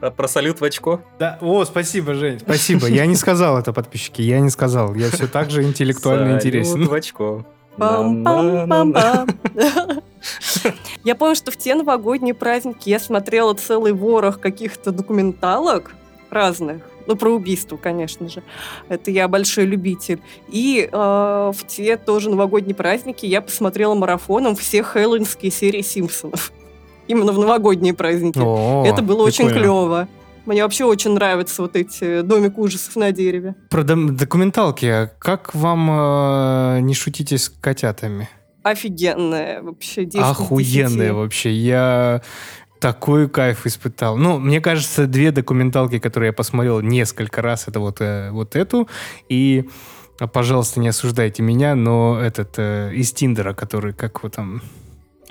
Про, про салют в очко. Да, о, спасибо, Жень, спасибо. Я не сказал это, подписчики, я не сказал. Я все так же интеллектуально Салют интересен. в очко. Пам-пам-пам-пам. Я помню, что в те новогодние праздники я смотрела целый ворох каких-то документалок разных. Ну, про убийство, конечно же. Это я большой любитель. И э, в те тоже новогодние праздники я посмотрела марафоном все хэллоуинские серии «Симпсонов». Именно в новогодние праздники. О, Это было очень прикольно. клево. Мне вообще очень нравятся вот эти домик ужасов на дереве. Про документалки. а Как вам э, не шутите с котятами? Офигенная вообще 10 из 10. Охуенные вообще. Я такой кайф испытал. Ну, мне кажется, две документалки, которые я посмотрел несколько раз, это вот, э, вот эту и а, пожалуйста, не осуждайте меня, но этот э, из Тиндера, который, как его там,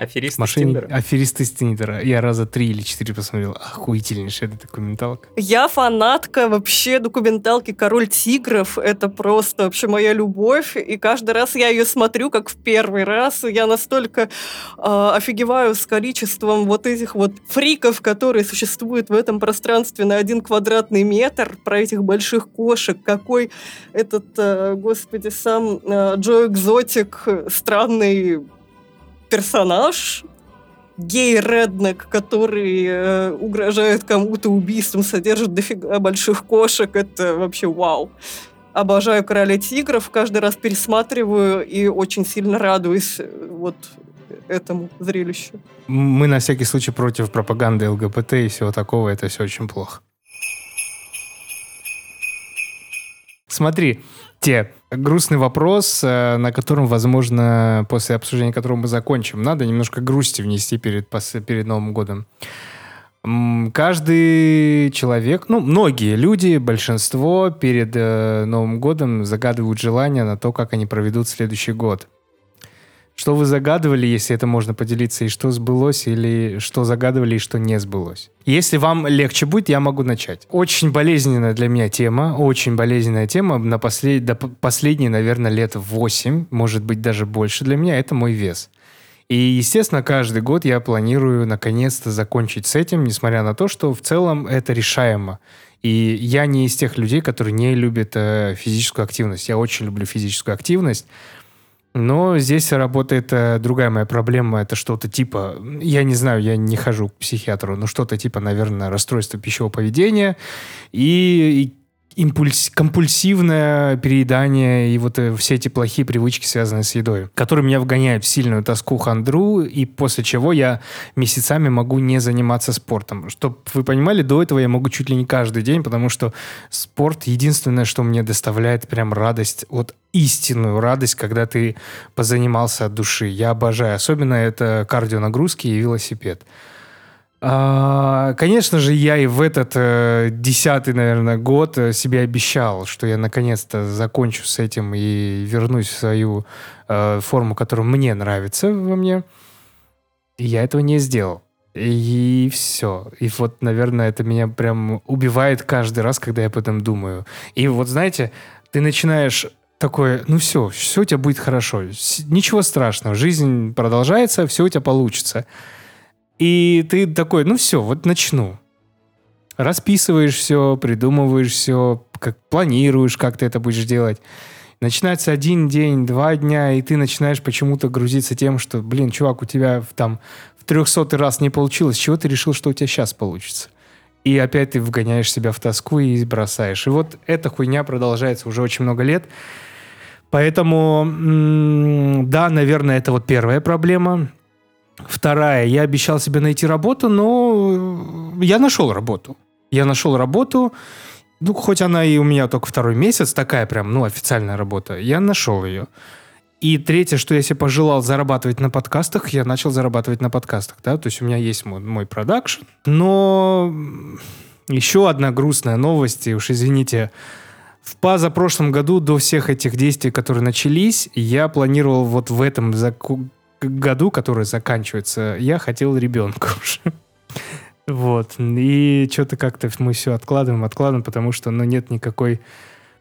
Аферист из мошенник, Тиндера. аферист из Тиндера. Я раза три или четыре посмотрел. Охуительнейшая эта документалка. Я фанатка вообще документалки «Король тигров». Это просто вообще моя любовь. И каждый раз я ее смотрю, как в первый раз. Я настолько э, офигеваю с количеством вот этих вот фриков, которые существуют в этом пространстве на один квадратный метр, про этих больших кошек. Какой этот, э, господи, сам э, Джо Экзотик э, странный персонаж, гей-реднек, который э, угрожает кому-то убийством, содержит дофига больших кошек. Это вообще вау. Обожаю «Короля тигров», каждый раз пересматриваю и очень сильно радуюсь э, вот этому зрелищу. Мы на всякий случай против пропаганды ЛГБТ и всего такого. Это все очень плохо. Смотри, те грустный вопрос, э, на котором, возможно, после обсуждения которого мы закончим. Надо немножко грусти внести перед, перед Новым годом. Каждый человек, ну, многие люди, большинство перед э, Новым годом загадывают желания на то, как они проведут следующий год. Что вы загадывали, если это можно поделиться, и что сбылось, или что загадывали, и что не сбылось? Если вам легче будет, я могу начать. Очень болезненная для меня тема, очень болезненная тема на послед... до последние, наверное, лет 8, может быть, даже больше для меня, это мой вес. И, естественно, каждый год я планирую наконец-то закончить с этим, несмотря на то, что в целом это решаемо. И я не из тех людей, которые не любят э, физическую активность. Я очень люблю физическую активность. Но здесь работает э, другая моя проблема. Это что-то типа, я не знаю, я не хожу к психиатру, но что-то типа, наверное, расстройство пищевого поведения и, и импульс, компульсивное переедание и вот э, все эти плохие привычки, связанные с едой, которые меня вгоняют в сильную тоску, хандру, и после чего я месяцами могу не заниматься спортом. Чтобы вы понимали, до этого я могу чуть ли не каждый день, потому что спорт единственное, что мне доставляет прям радость, вот истинную радость, когда ты позанимался от души. Я обожаю. Особенно это кардионагрузки и велосипед. А, Конечно же, я и в этот э, десятый, наверное, год э, себе обещал, что я наконец-то закончу с этим и вернусь в свою э, форму, которая мне нравится во мне. И я этого не сделал. И все. И вот, наверное, это меня прям убивает каждый раз, когда я об этом думаю. И вот, знаете, ты начинаешь такое, ну все, все у тебя будет хорошо, ничего страшного, жизнь продолжается, все у тебя получится. И ты такой, ну все, вот начну. Расписываешь все, придумываешь все, как планируешь, как ты это будешь делать. Начинается один день, два дня, и ты начинаешь почему-то грузиться тем, что, блин, чувак, у тебя там в трехсотый раз не получилось, чего ты решил, что у тебя сейчас получится? И опять ты вгоняешь себя в тоску и бросаешь. И вот эта хуйня продолжается уже очень много лет. Поэтому, да, наверное, это вот первая проблема. Вторая, я обещал себе найти работу, но я нашел работу. Я нашел работу, ну, хоть она и у меня только второй месяц, такая прям, ну, официальная работа, я нашел ее. И третье, что я себе пожелал зарабатывать на подкастах, я начал зарабатывать на подкастах, да, то есть у меня есть мой, мой продакшн, но еще одна грустная новость, и уж извините, в позапрошлом году до всех этих действий, которые начались, я планировал вот в этом заку- году, который заканчивается, я хотел ребенка уже. Вот. И что-то как-то мы все откладываем, откладываем, потому что, ну, нет никакой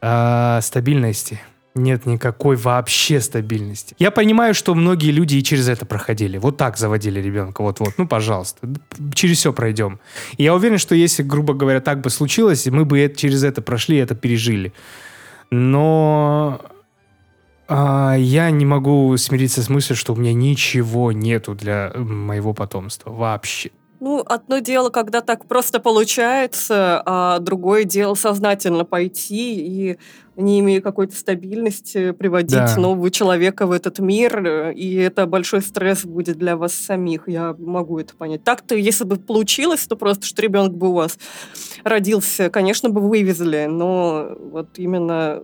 а, стабильности. Нет никакой вообще стабильности. Я понимаю, что многие люди и через это проходили. Вот так заводили ребенка. Вот-вот. Ну, пожалуйста. Через все пройдем. И я уверен, что если, грубо говоря, так бы случилось, мы бы это- через это прошли, это пережили. Но а, я не могу смириться с мыслью, что у меня ничего нету для моего потомства. Вообще. Ну, одно дело, когда так просто получается, а другое дело сознательно пойти и, не имея какой-то стабильности, приводить Да. нового человека в этот мир, э, и это большой стресс будет для вас самих. Я могу это понять. Так-то, если бы получилось, то просто, что ребенок бы у вас родился, конечно, бы вывезли, но вот именно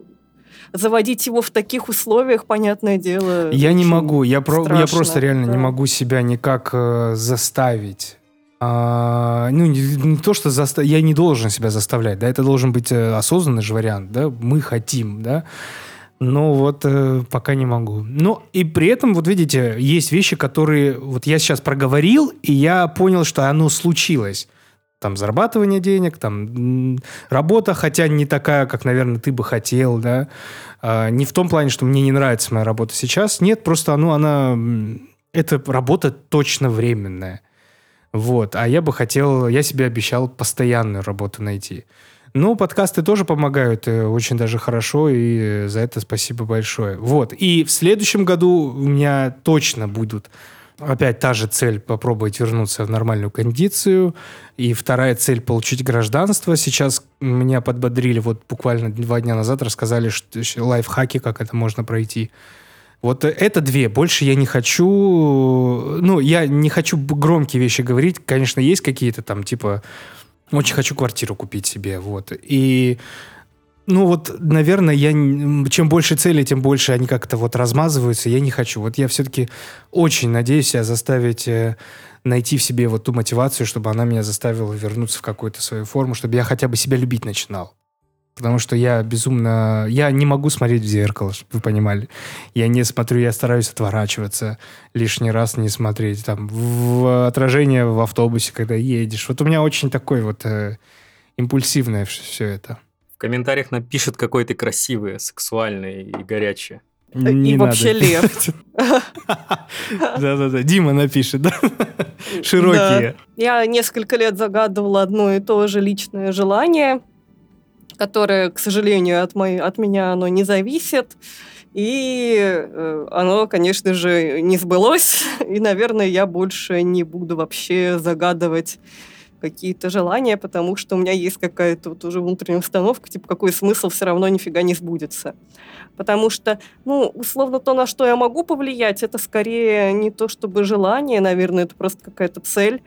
заводить его в таких условиях, понятное дело... Я не могу, я, про- я просто реально не да. могу себя никак э, заставить. А, ну, не, не то, что заста- я не должен себя заставлять, да, это должен быть э, осознанный же вариант, да, мы хотим, да, но вот э, пока не могу. Ну, и при этом, вот видите, есть вещи, которые вот я сейчас проговорил, и я понял, что оно случилось. Там зарабатывание денег, там работа, хотя не такая, как, наверное, ты бы хотел, да. А, не в том плане, что мне не нравится моя работа сейчас. Нет, просто оно, она... Эта работа точно временная. Вот. А я бы хотел... Я себе обещал постоянную работу найти. Ну, подкасты тоже помогают э, очень даже хорошо, и за это спасибо большое. Вот. И в следующем году у меня точно будут опять та же цель попробовать вернуться в нормальную кондицию. И вторая цель получить гражданство. Сейчас меня подбодрили, вот буквально два дня назад рассказали что, лайфхаки, как это можно пройти. Вот это две. Больше я не хочу... Ну, я не хочу громкие вещи говорить. Конечно, есть какие-то там, типа... Очень хочу квартиру купить себе, вот. И... Ну вот, наверное, я чем больше целей, тем больше они как-то вот размазываются. Я не хочу. Вот я все-таки очень надеюсь себя заставить э, найти в себе вот ту мотивацию, чтобы она меня заставила вернуться в какую-то свою форму, чтобы я хотя бы себя любить начинал. Потому что я безумно... Я не могу смотреть в зеркало, чтобы вы понимали. Я не смотрю, я стараюсь отворачиваться, лишний раз не смотреть. Там, в отражение в автобусе, когда едешь. Вот у меня очень такой вот э, импульсивное все это. В комментариях напишет, какой ты красивый, сексуальный и горячий. Не и вообще надо. лев. Да-да-да, Дима напишет, да? Широкие. Я несколько лет загадывала одно и то же личное желание, которое, к сожалению, от, моей, от меня оно не зависит. И э, оно, конечно же, не сбылось. И, наверное, я больше не буду вообще загадывать какие-то желания, потому что у меня есть какая-то вот уже внутренняя установка, типа, какой смысл все равно нифига не сбудется. Потому что, ну, условно, то, на что я могу повлиять, это скорее не то чтобы желание, наверное, это просто какая-то цель.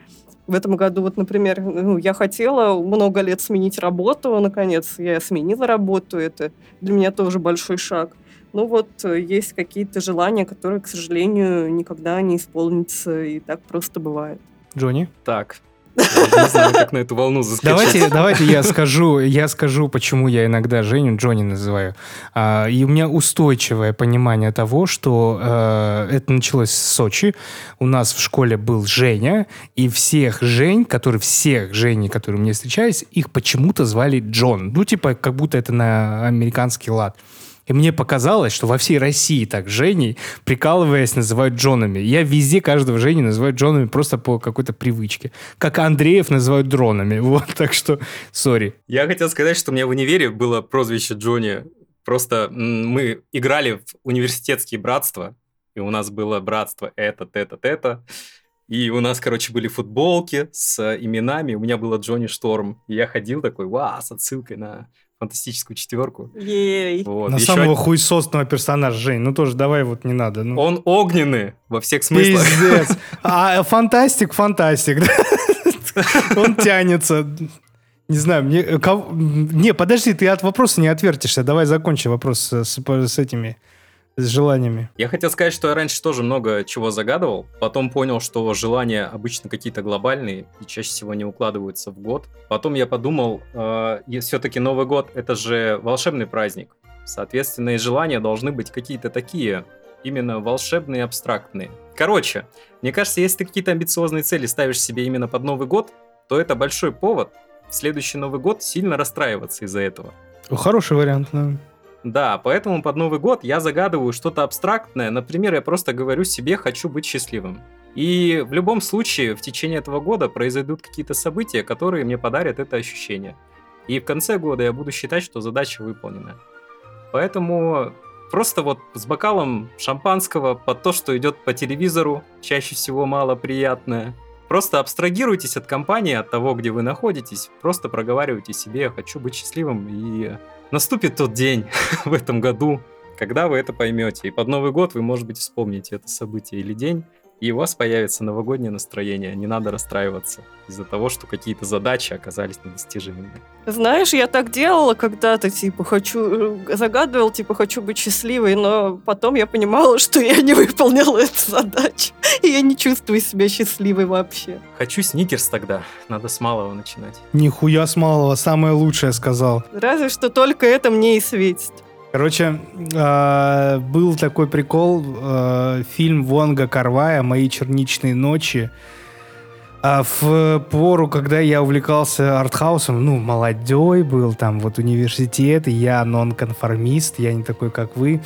В этом году, вот, например, ну, я хотела много лет сменить работу, наконец я сменила работу, это для меня тоже большой шаг. Ну вот, есть какие-то желания, которые, к сожалению, никогда не исполнятся, и так просто бывает. Джонни? Так. Не знаю, как на эту волну заскочить. Давайте, давайте я скажу, я скажу, почему я иногда Женю Джонни называю. А, и у меня устойчивое понимание того, что э, это началось с Сочи. У нас в школе был Женя, и всех Жень, которые всех Женей, которые мне встречались, их почему-то звали Джон. Ну, типа, как будто это на американский лад. И мне показалось, что во всей России так Женей, прикалываясь, называют Джонами. Я везде каждого Жени называю Джонами просто по какой-то привычке. Как Андреев называют дронами. Вот, так что, сори. Я хотел сказать, что у меня в универе было прозвище Джонни. Просто мы играли в университетские братства, и у нас было братство этот, этот, это. И у нас, короче, были футболки с именами. У меня было Джонни Шторм. И я ходил такой, вау, с отсылкой на фантастическую четверку. Ей. Вот. На Еще самого один- хуесосного персонажа, Жень. Ну тоже давай вот не надо. Ну. Он огненный во всех смыслах. Пиздец. А фантастик, фантастик. да. Он тянется. Не знаю, мне... э, кого- Не, подожди, ты от вопроса не отвертишься. Давай закончим вопрос с- с этими, с желаниями. Я хотел сказать, что я раньше тоже много чего загадывал, потом понял, что желания обычно какие-то глобальные и чаще всего не укладываются в год. Потом я подумал, все-таки Новый год это же волшебный праздник. Соответственно, и желания должны быть какие-то такие, именно волшебные, абстрактные. Короче, мне кажется, если ты какие-то амбициозные цели ставишь себе именно под Новый год, то это большой повод в следующий Новый год сильно расстраиваться из-за этого. Хороший вариант. да. Да, поэтому под Новый год я загадываю что-то абстрактное. Например, я просто говорю себе «хочу быть счастливым». И в любом случае в течение этого года произойдут какие-то события, которые мне подарят это ощущение. И в конце года я буду считать, что задача выполнена. Поэтому просто вот с бокалом шампанского под то, что идет по телевизору, чаще всего мало приятное. Просто абстрагируйтесь от компании, от того, где вы находитесь. Просто проговаривайте себе «я хочу быть счастливым» и наступит тот день в этом году, когда вы это поймете. И под Новый год вы, может быть, вспомните это событие или день, и у вас появится новогоднее настроение. Не надо расстраиваться из-за того, что какие-то задачи оказались недостижимыми. Знаешь, я так делала когда-то, типа, хочу... э, Загадывал, типа, хочу быть счастливой, но потом я понимала, что я не выполнила эту задачу. И я не чувствую себя счастливой вообще. Хочу сникерс тогда. Надо с малого начинать. Нихуя с малого, самое лучшее сказал. Разве что только это мне и светит. Короче, э, был такой прикол, э, фильм Вонга Карвая «Мои черничные ночи». А в пору, когда я увлекался артхаусом, ну, молодой был, там, вот университет, и я нонконформист, я не такой, как вы.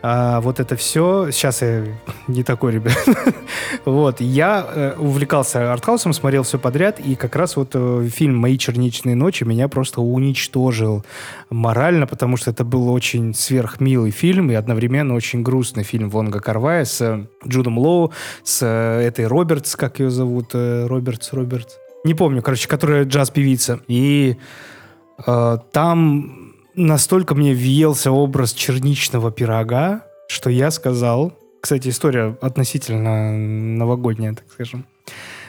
А, вот это все, сейчас я не такой, ребят. вот, я э, увлекался артхаусом, смотрел все подряд, и как раз вот э, фильм «Мои черничные ночи» меня просто уничтожил морально, потому что это был очень сверхмилый фильм и одновременно очень грустный фильм Вонга Карвая с э, Джудом Лоу, с э, этой Робертс, как ее зовут, э, Робертс, Робертс. Не помню, короче, которая джаз-певица. И э, там настолько мне въелся образ черничного пирога, что я сказал, кстати, история относительно новогодняя, так скажем,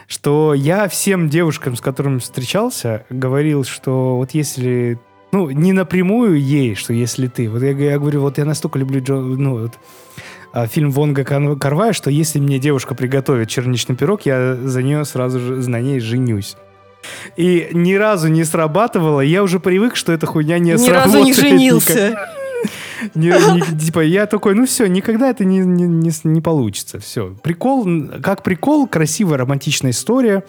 что я всем девушкам, с которыми встречался, говорил, что вот если ну, не напрямую ей, что если ты. Вот я, я говорю, вот я настолько люблю Джо, ну, вот, а, фильм Вонга Карвая, что если мне девушка приготовит черничный пирог, я за нее сразу же на ней женюсь. И ни разу не срабатывало. Я уже привык, что эта хуйня не Ни сработает. разу не никак. женился. Не- не- типа, я такой, ну все, никогда это не, не, не не получится. Все. Прикол, как прикол, красивая романтичная история,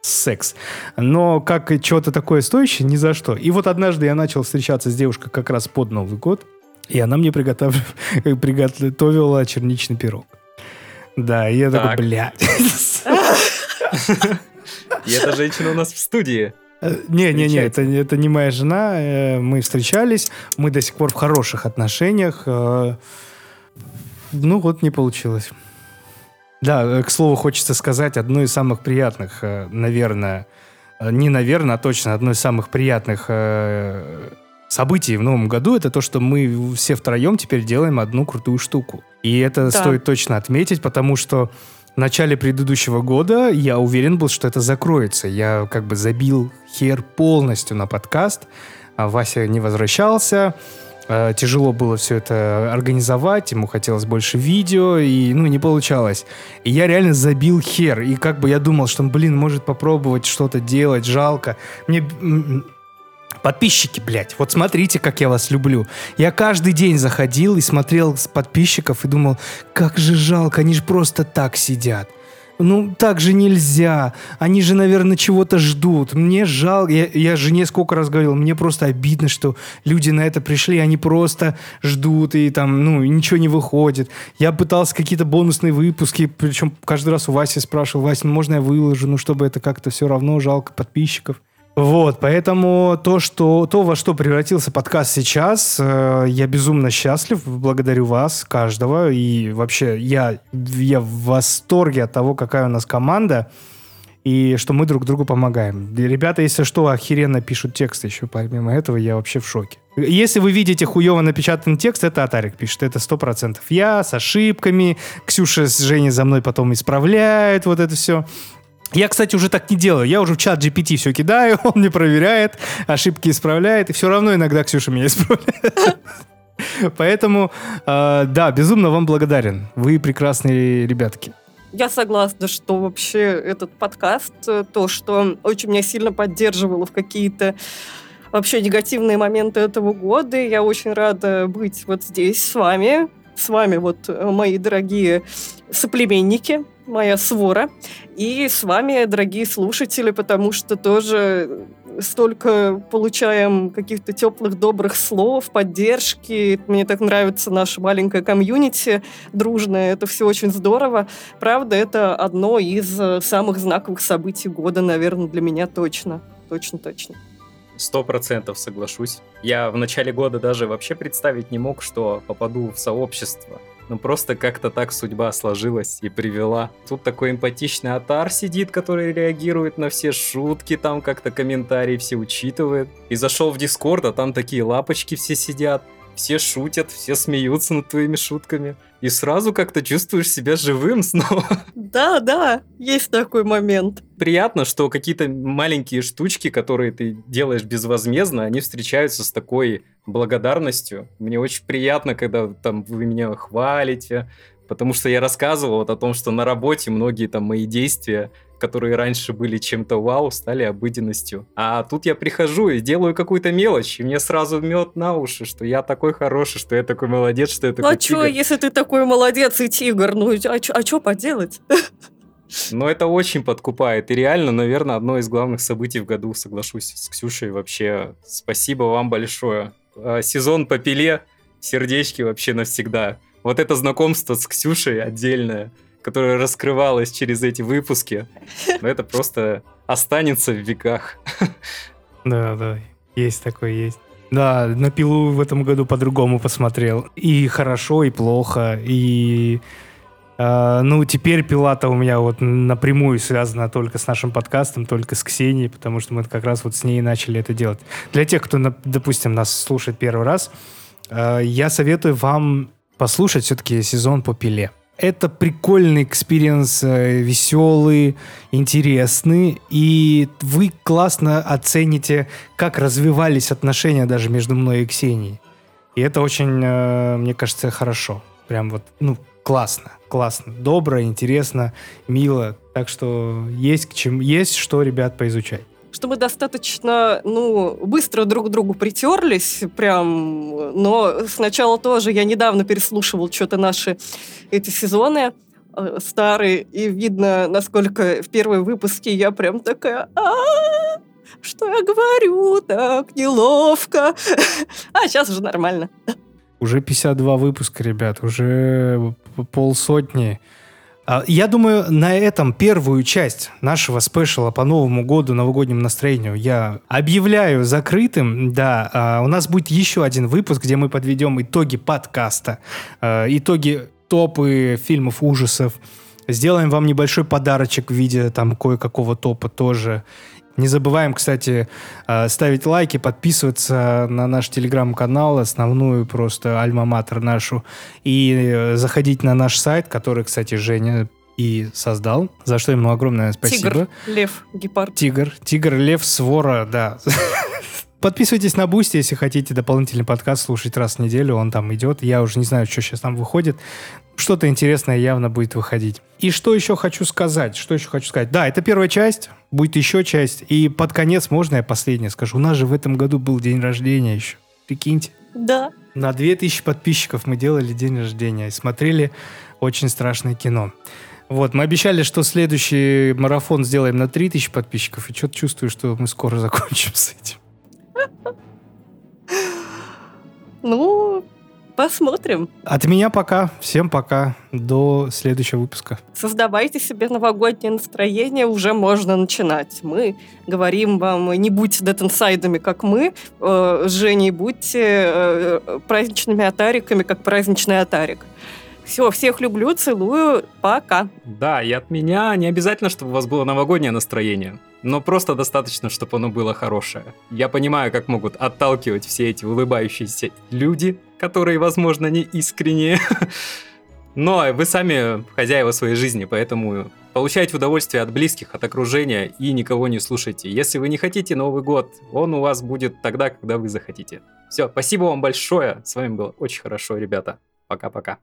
секс. Но как что-то такое стоящее, ни за что. И вот однажды я начал встречаться с девушкой как раз под Новый год, и она мне приготов- приготовила черничный пирог. Да, и я такой, Так. блядь. И эта женщина у нас в студии. Не-не-не, это, это не моя жена. э, Мы встречались, мы до сих пор в хороших отношениях. э, Ну вот, не получилось. Да, э, к слову, хочется сказать, одно из самых приятных, наверное, не наверное, а точно одно из самых приятных событий в новом году, это то, что мы все втроем теперь делаем одну крутую штуку. И это Да. стоит точно отметить, потому что в начале предыдущего года я уверен был, что это закроется. Я как бы забил хер полностью на подкаст. А Вася не возвращался. Э, Тяжело было все это организовать, ему хотелось больше видео, и, ну, не получалось. И я реально забил хер, и как бы я думал, что, блин, может попробовать что-то делать, жалко. Мне... Подписчики, блядь, вот смотрите, как я вас люблю. Я каждый день заходил и смотрел с подписчиков и думал, как же жалко, они же просто так сидят. ну так же нельзя. Они же, наверное, чего-то ждут. Мне жалко, я, я жене сколько раз говорил, мне просто обидно, что люди на это пришли, они просто ждут и там, ну, ничего не выходит. Я пытался какие-то бонусные выпуски, причем каждый раз у Васи спрашивал, Вася, ну можно я выложу, ну чтобы это как-то все равно жалко подписчиков. Вот, поэтому то, что, то, во что превратился подкаст сейчас, э, я безумно счастлив, благодарю вас, каждого, и вообще я, я в восторге от того, какая у нас команда, и что мы друг другу помогаем. И Ребята, если что, охеренно пишут тексты еще, помимо этого, я вообще в шоке. Если вы видите хуево напечатанный текст, это Атарик пишет, это сто процентов. Я с ошибками, Ксюша с Женей за мной потом исправляет вот это все. Я, кстати, уже так не делаю. Я уже в чат GPT все кидаю, он мне проверяет, ошибки исправляет, и все равно иногда Ксюша меня исправляет. Поэтому, э, да, безумно вам благодарен. Вы прекрасные ребятки. Я согласна, что вообще этот подкаст, э, то, что очень меня сильно поддерживало в какие-то вообще негативные моменты этого года. Я очень рада быть вот здесь с вами. С вами вот э, мои дорогие соплеменники, моя свора. И с вами, дорогие слушатели, потому что тоже столько получаем каких-то теплых, добрых слов, поддержки. Мне так нравится наша маленькая комьюнити дружная. Это все очень здорово. Правда, это одно из э, самых знаковых событий года, наверное, для меня точно. Точно-точно. Сто процентов соглашусь. Я в начале года даже вообще представить не мог, что попаду в сообщество. Ну просто как-то так судьба сложилась и привела. Тут такой эмпатичный Атар сидит, который реагирует на все шутки, там как-то комментарии все учитывает. И зашел в Дискорд, а там такие лапочки все сидят. Все шутят, все смеются над твоими шутками. И сразу как-то чувствуешь себя живым снова. Да, да, есть такой момент. приятно, что какие-то маленькие штучки, которые ты делаешь безвозмездно, они встречаются с такой благодарностью. Мне очень приятно, когда там вы меня хвалите, потому что я рассказывал вот о том, что на работе многие там мои действия, которые раньше были чем-то вау, стали обыденностью. А тут я прихожу и делаю какую-то мелочь, и мне сразу мед на уши, что я такой хороший, что я такой молодец, что я такой а тигр. если ты такой молодец и тигр? Ну а что а чё поделать? Но это очень подкупает. И реально, наверное, одно из главных событий в году, соглашусь с Ксюшей. Вообще, спасибо вам большое. А, Сезон по пиле, сердечки вообще навсегда. Вот это знакомство с Ксюшей отдельное, которое раскрывалось через эти выпуски, ну, это просто останется в веках. Да, да, есть такое, есть. Да, на пилу в этом году по-другому посмотрел. И хорошо, и плохо, и... э, ну, теперь пила-то у меня вот напрямую связана только с нашим подкастом, только с Ксенией, потому что мы как раз вот с ней начали это делать. Для тех, кто, допустим, нас слушает первый раз, э, я советую вам послушать все-таки сезон по пиле. Это прикольный experience, э, веселый, интересный, и вы классно оцените, как развивались отношения даже между мной и Ксенией. И это очень, э, мне кажется, хорошо. Прям вот, ну, классно, классно. Добро, интересно, мило. Так что есть к чему, есть что, ребят, поизучать. Что мы достаточно, ну, быстро друг к другу притерлись, прям, но сначала тоже, я недавно переслушивал что-то наши эти сезоны э, старые, и видно, насколько в первые выпуски я прям такая, «А, что я говорю, так неловко. А сейчас уже нормально. Уже 52 выпуска, ребят, уже полсотни. А, Я думаю, на этом первую часть нашего спешала по Новому году, новогоднему настроению я объявляю закрытым. Да, а, у нас будет еще один выпуск, где мы подведем итоги подкаста, а, итоги топы фильмов ужасов. Сделаем вам небольшой подарочек в виде там кое-какого топа тоже. Не забываем, кстати, э, ставить лайки, подписываться на наш телеграм-канал, основную просто альма-матер нашу, и э, заходить на наш сайт, который, кстати, Женя и создал, за что ему огромное спасибо. Тигр, лев, гепард. Тигр. Тигр, лев, свора, да. Подписывайтесь на Boosty, если хотите дополнительный подкаст слушать раз в неделю. Он там идет. Я уже не знаю, что сейчас там выходит. Что-то интересное явно будет выходить. И что еще хочу сказать? Что еще хочу сказать? Да, это первая часть. Будет еще часть. И под конец можно я последнее скажу? У нас же в этом году был день рождения еще. Прикиньте. Да. На 2000 подписчиков мы делали день рождения и смотрели очень страшное кино. Вот, мы обещали, что следующий марафон сделаем на 3000 подписчиков, и что-то чувствую, что мы скоро закончим с этим. Ну, посмотрим. От меня пока. Всем пока. До следующего выпуска. Создавайте себе новогоднее настроение, уже можно начинать. Мы говорим вам, не будьте детенсайдами, как мы, э, с Женей, будьте э, праздничными атариками, как праздничный атарик. Все, всех люблю, целую, пока. Да, и от меня не обязательно, чтобы у вас было новогоднее настроение, но просто достаточно, чтобы оно было хорошее. Я понимаю, как могут отталкивать все эти улыбающиеся люди, которые, возможно, не искренние. Но вы сами хозяева своей жизни, поэтому получайте удовольствие от близких, от окружения и никого не слушайте. Если вы не хотите Новый год, он у вас будет тогда, когда вы захотите. Все, спасибо вам большое. С вами было очень хорошо, ребята. Пока-пока.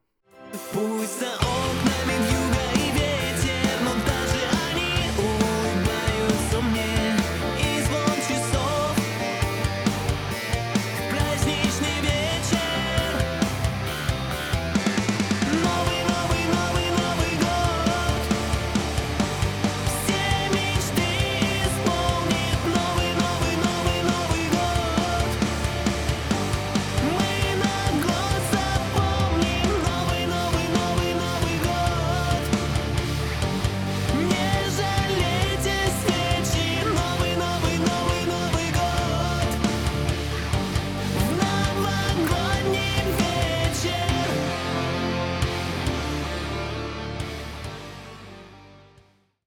Пусть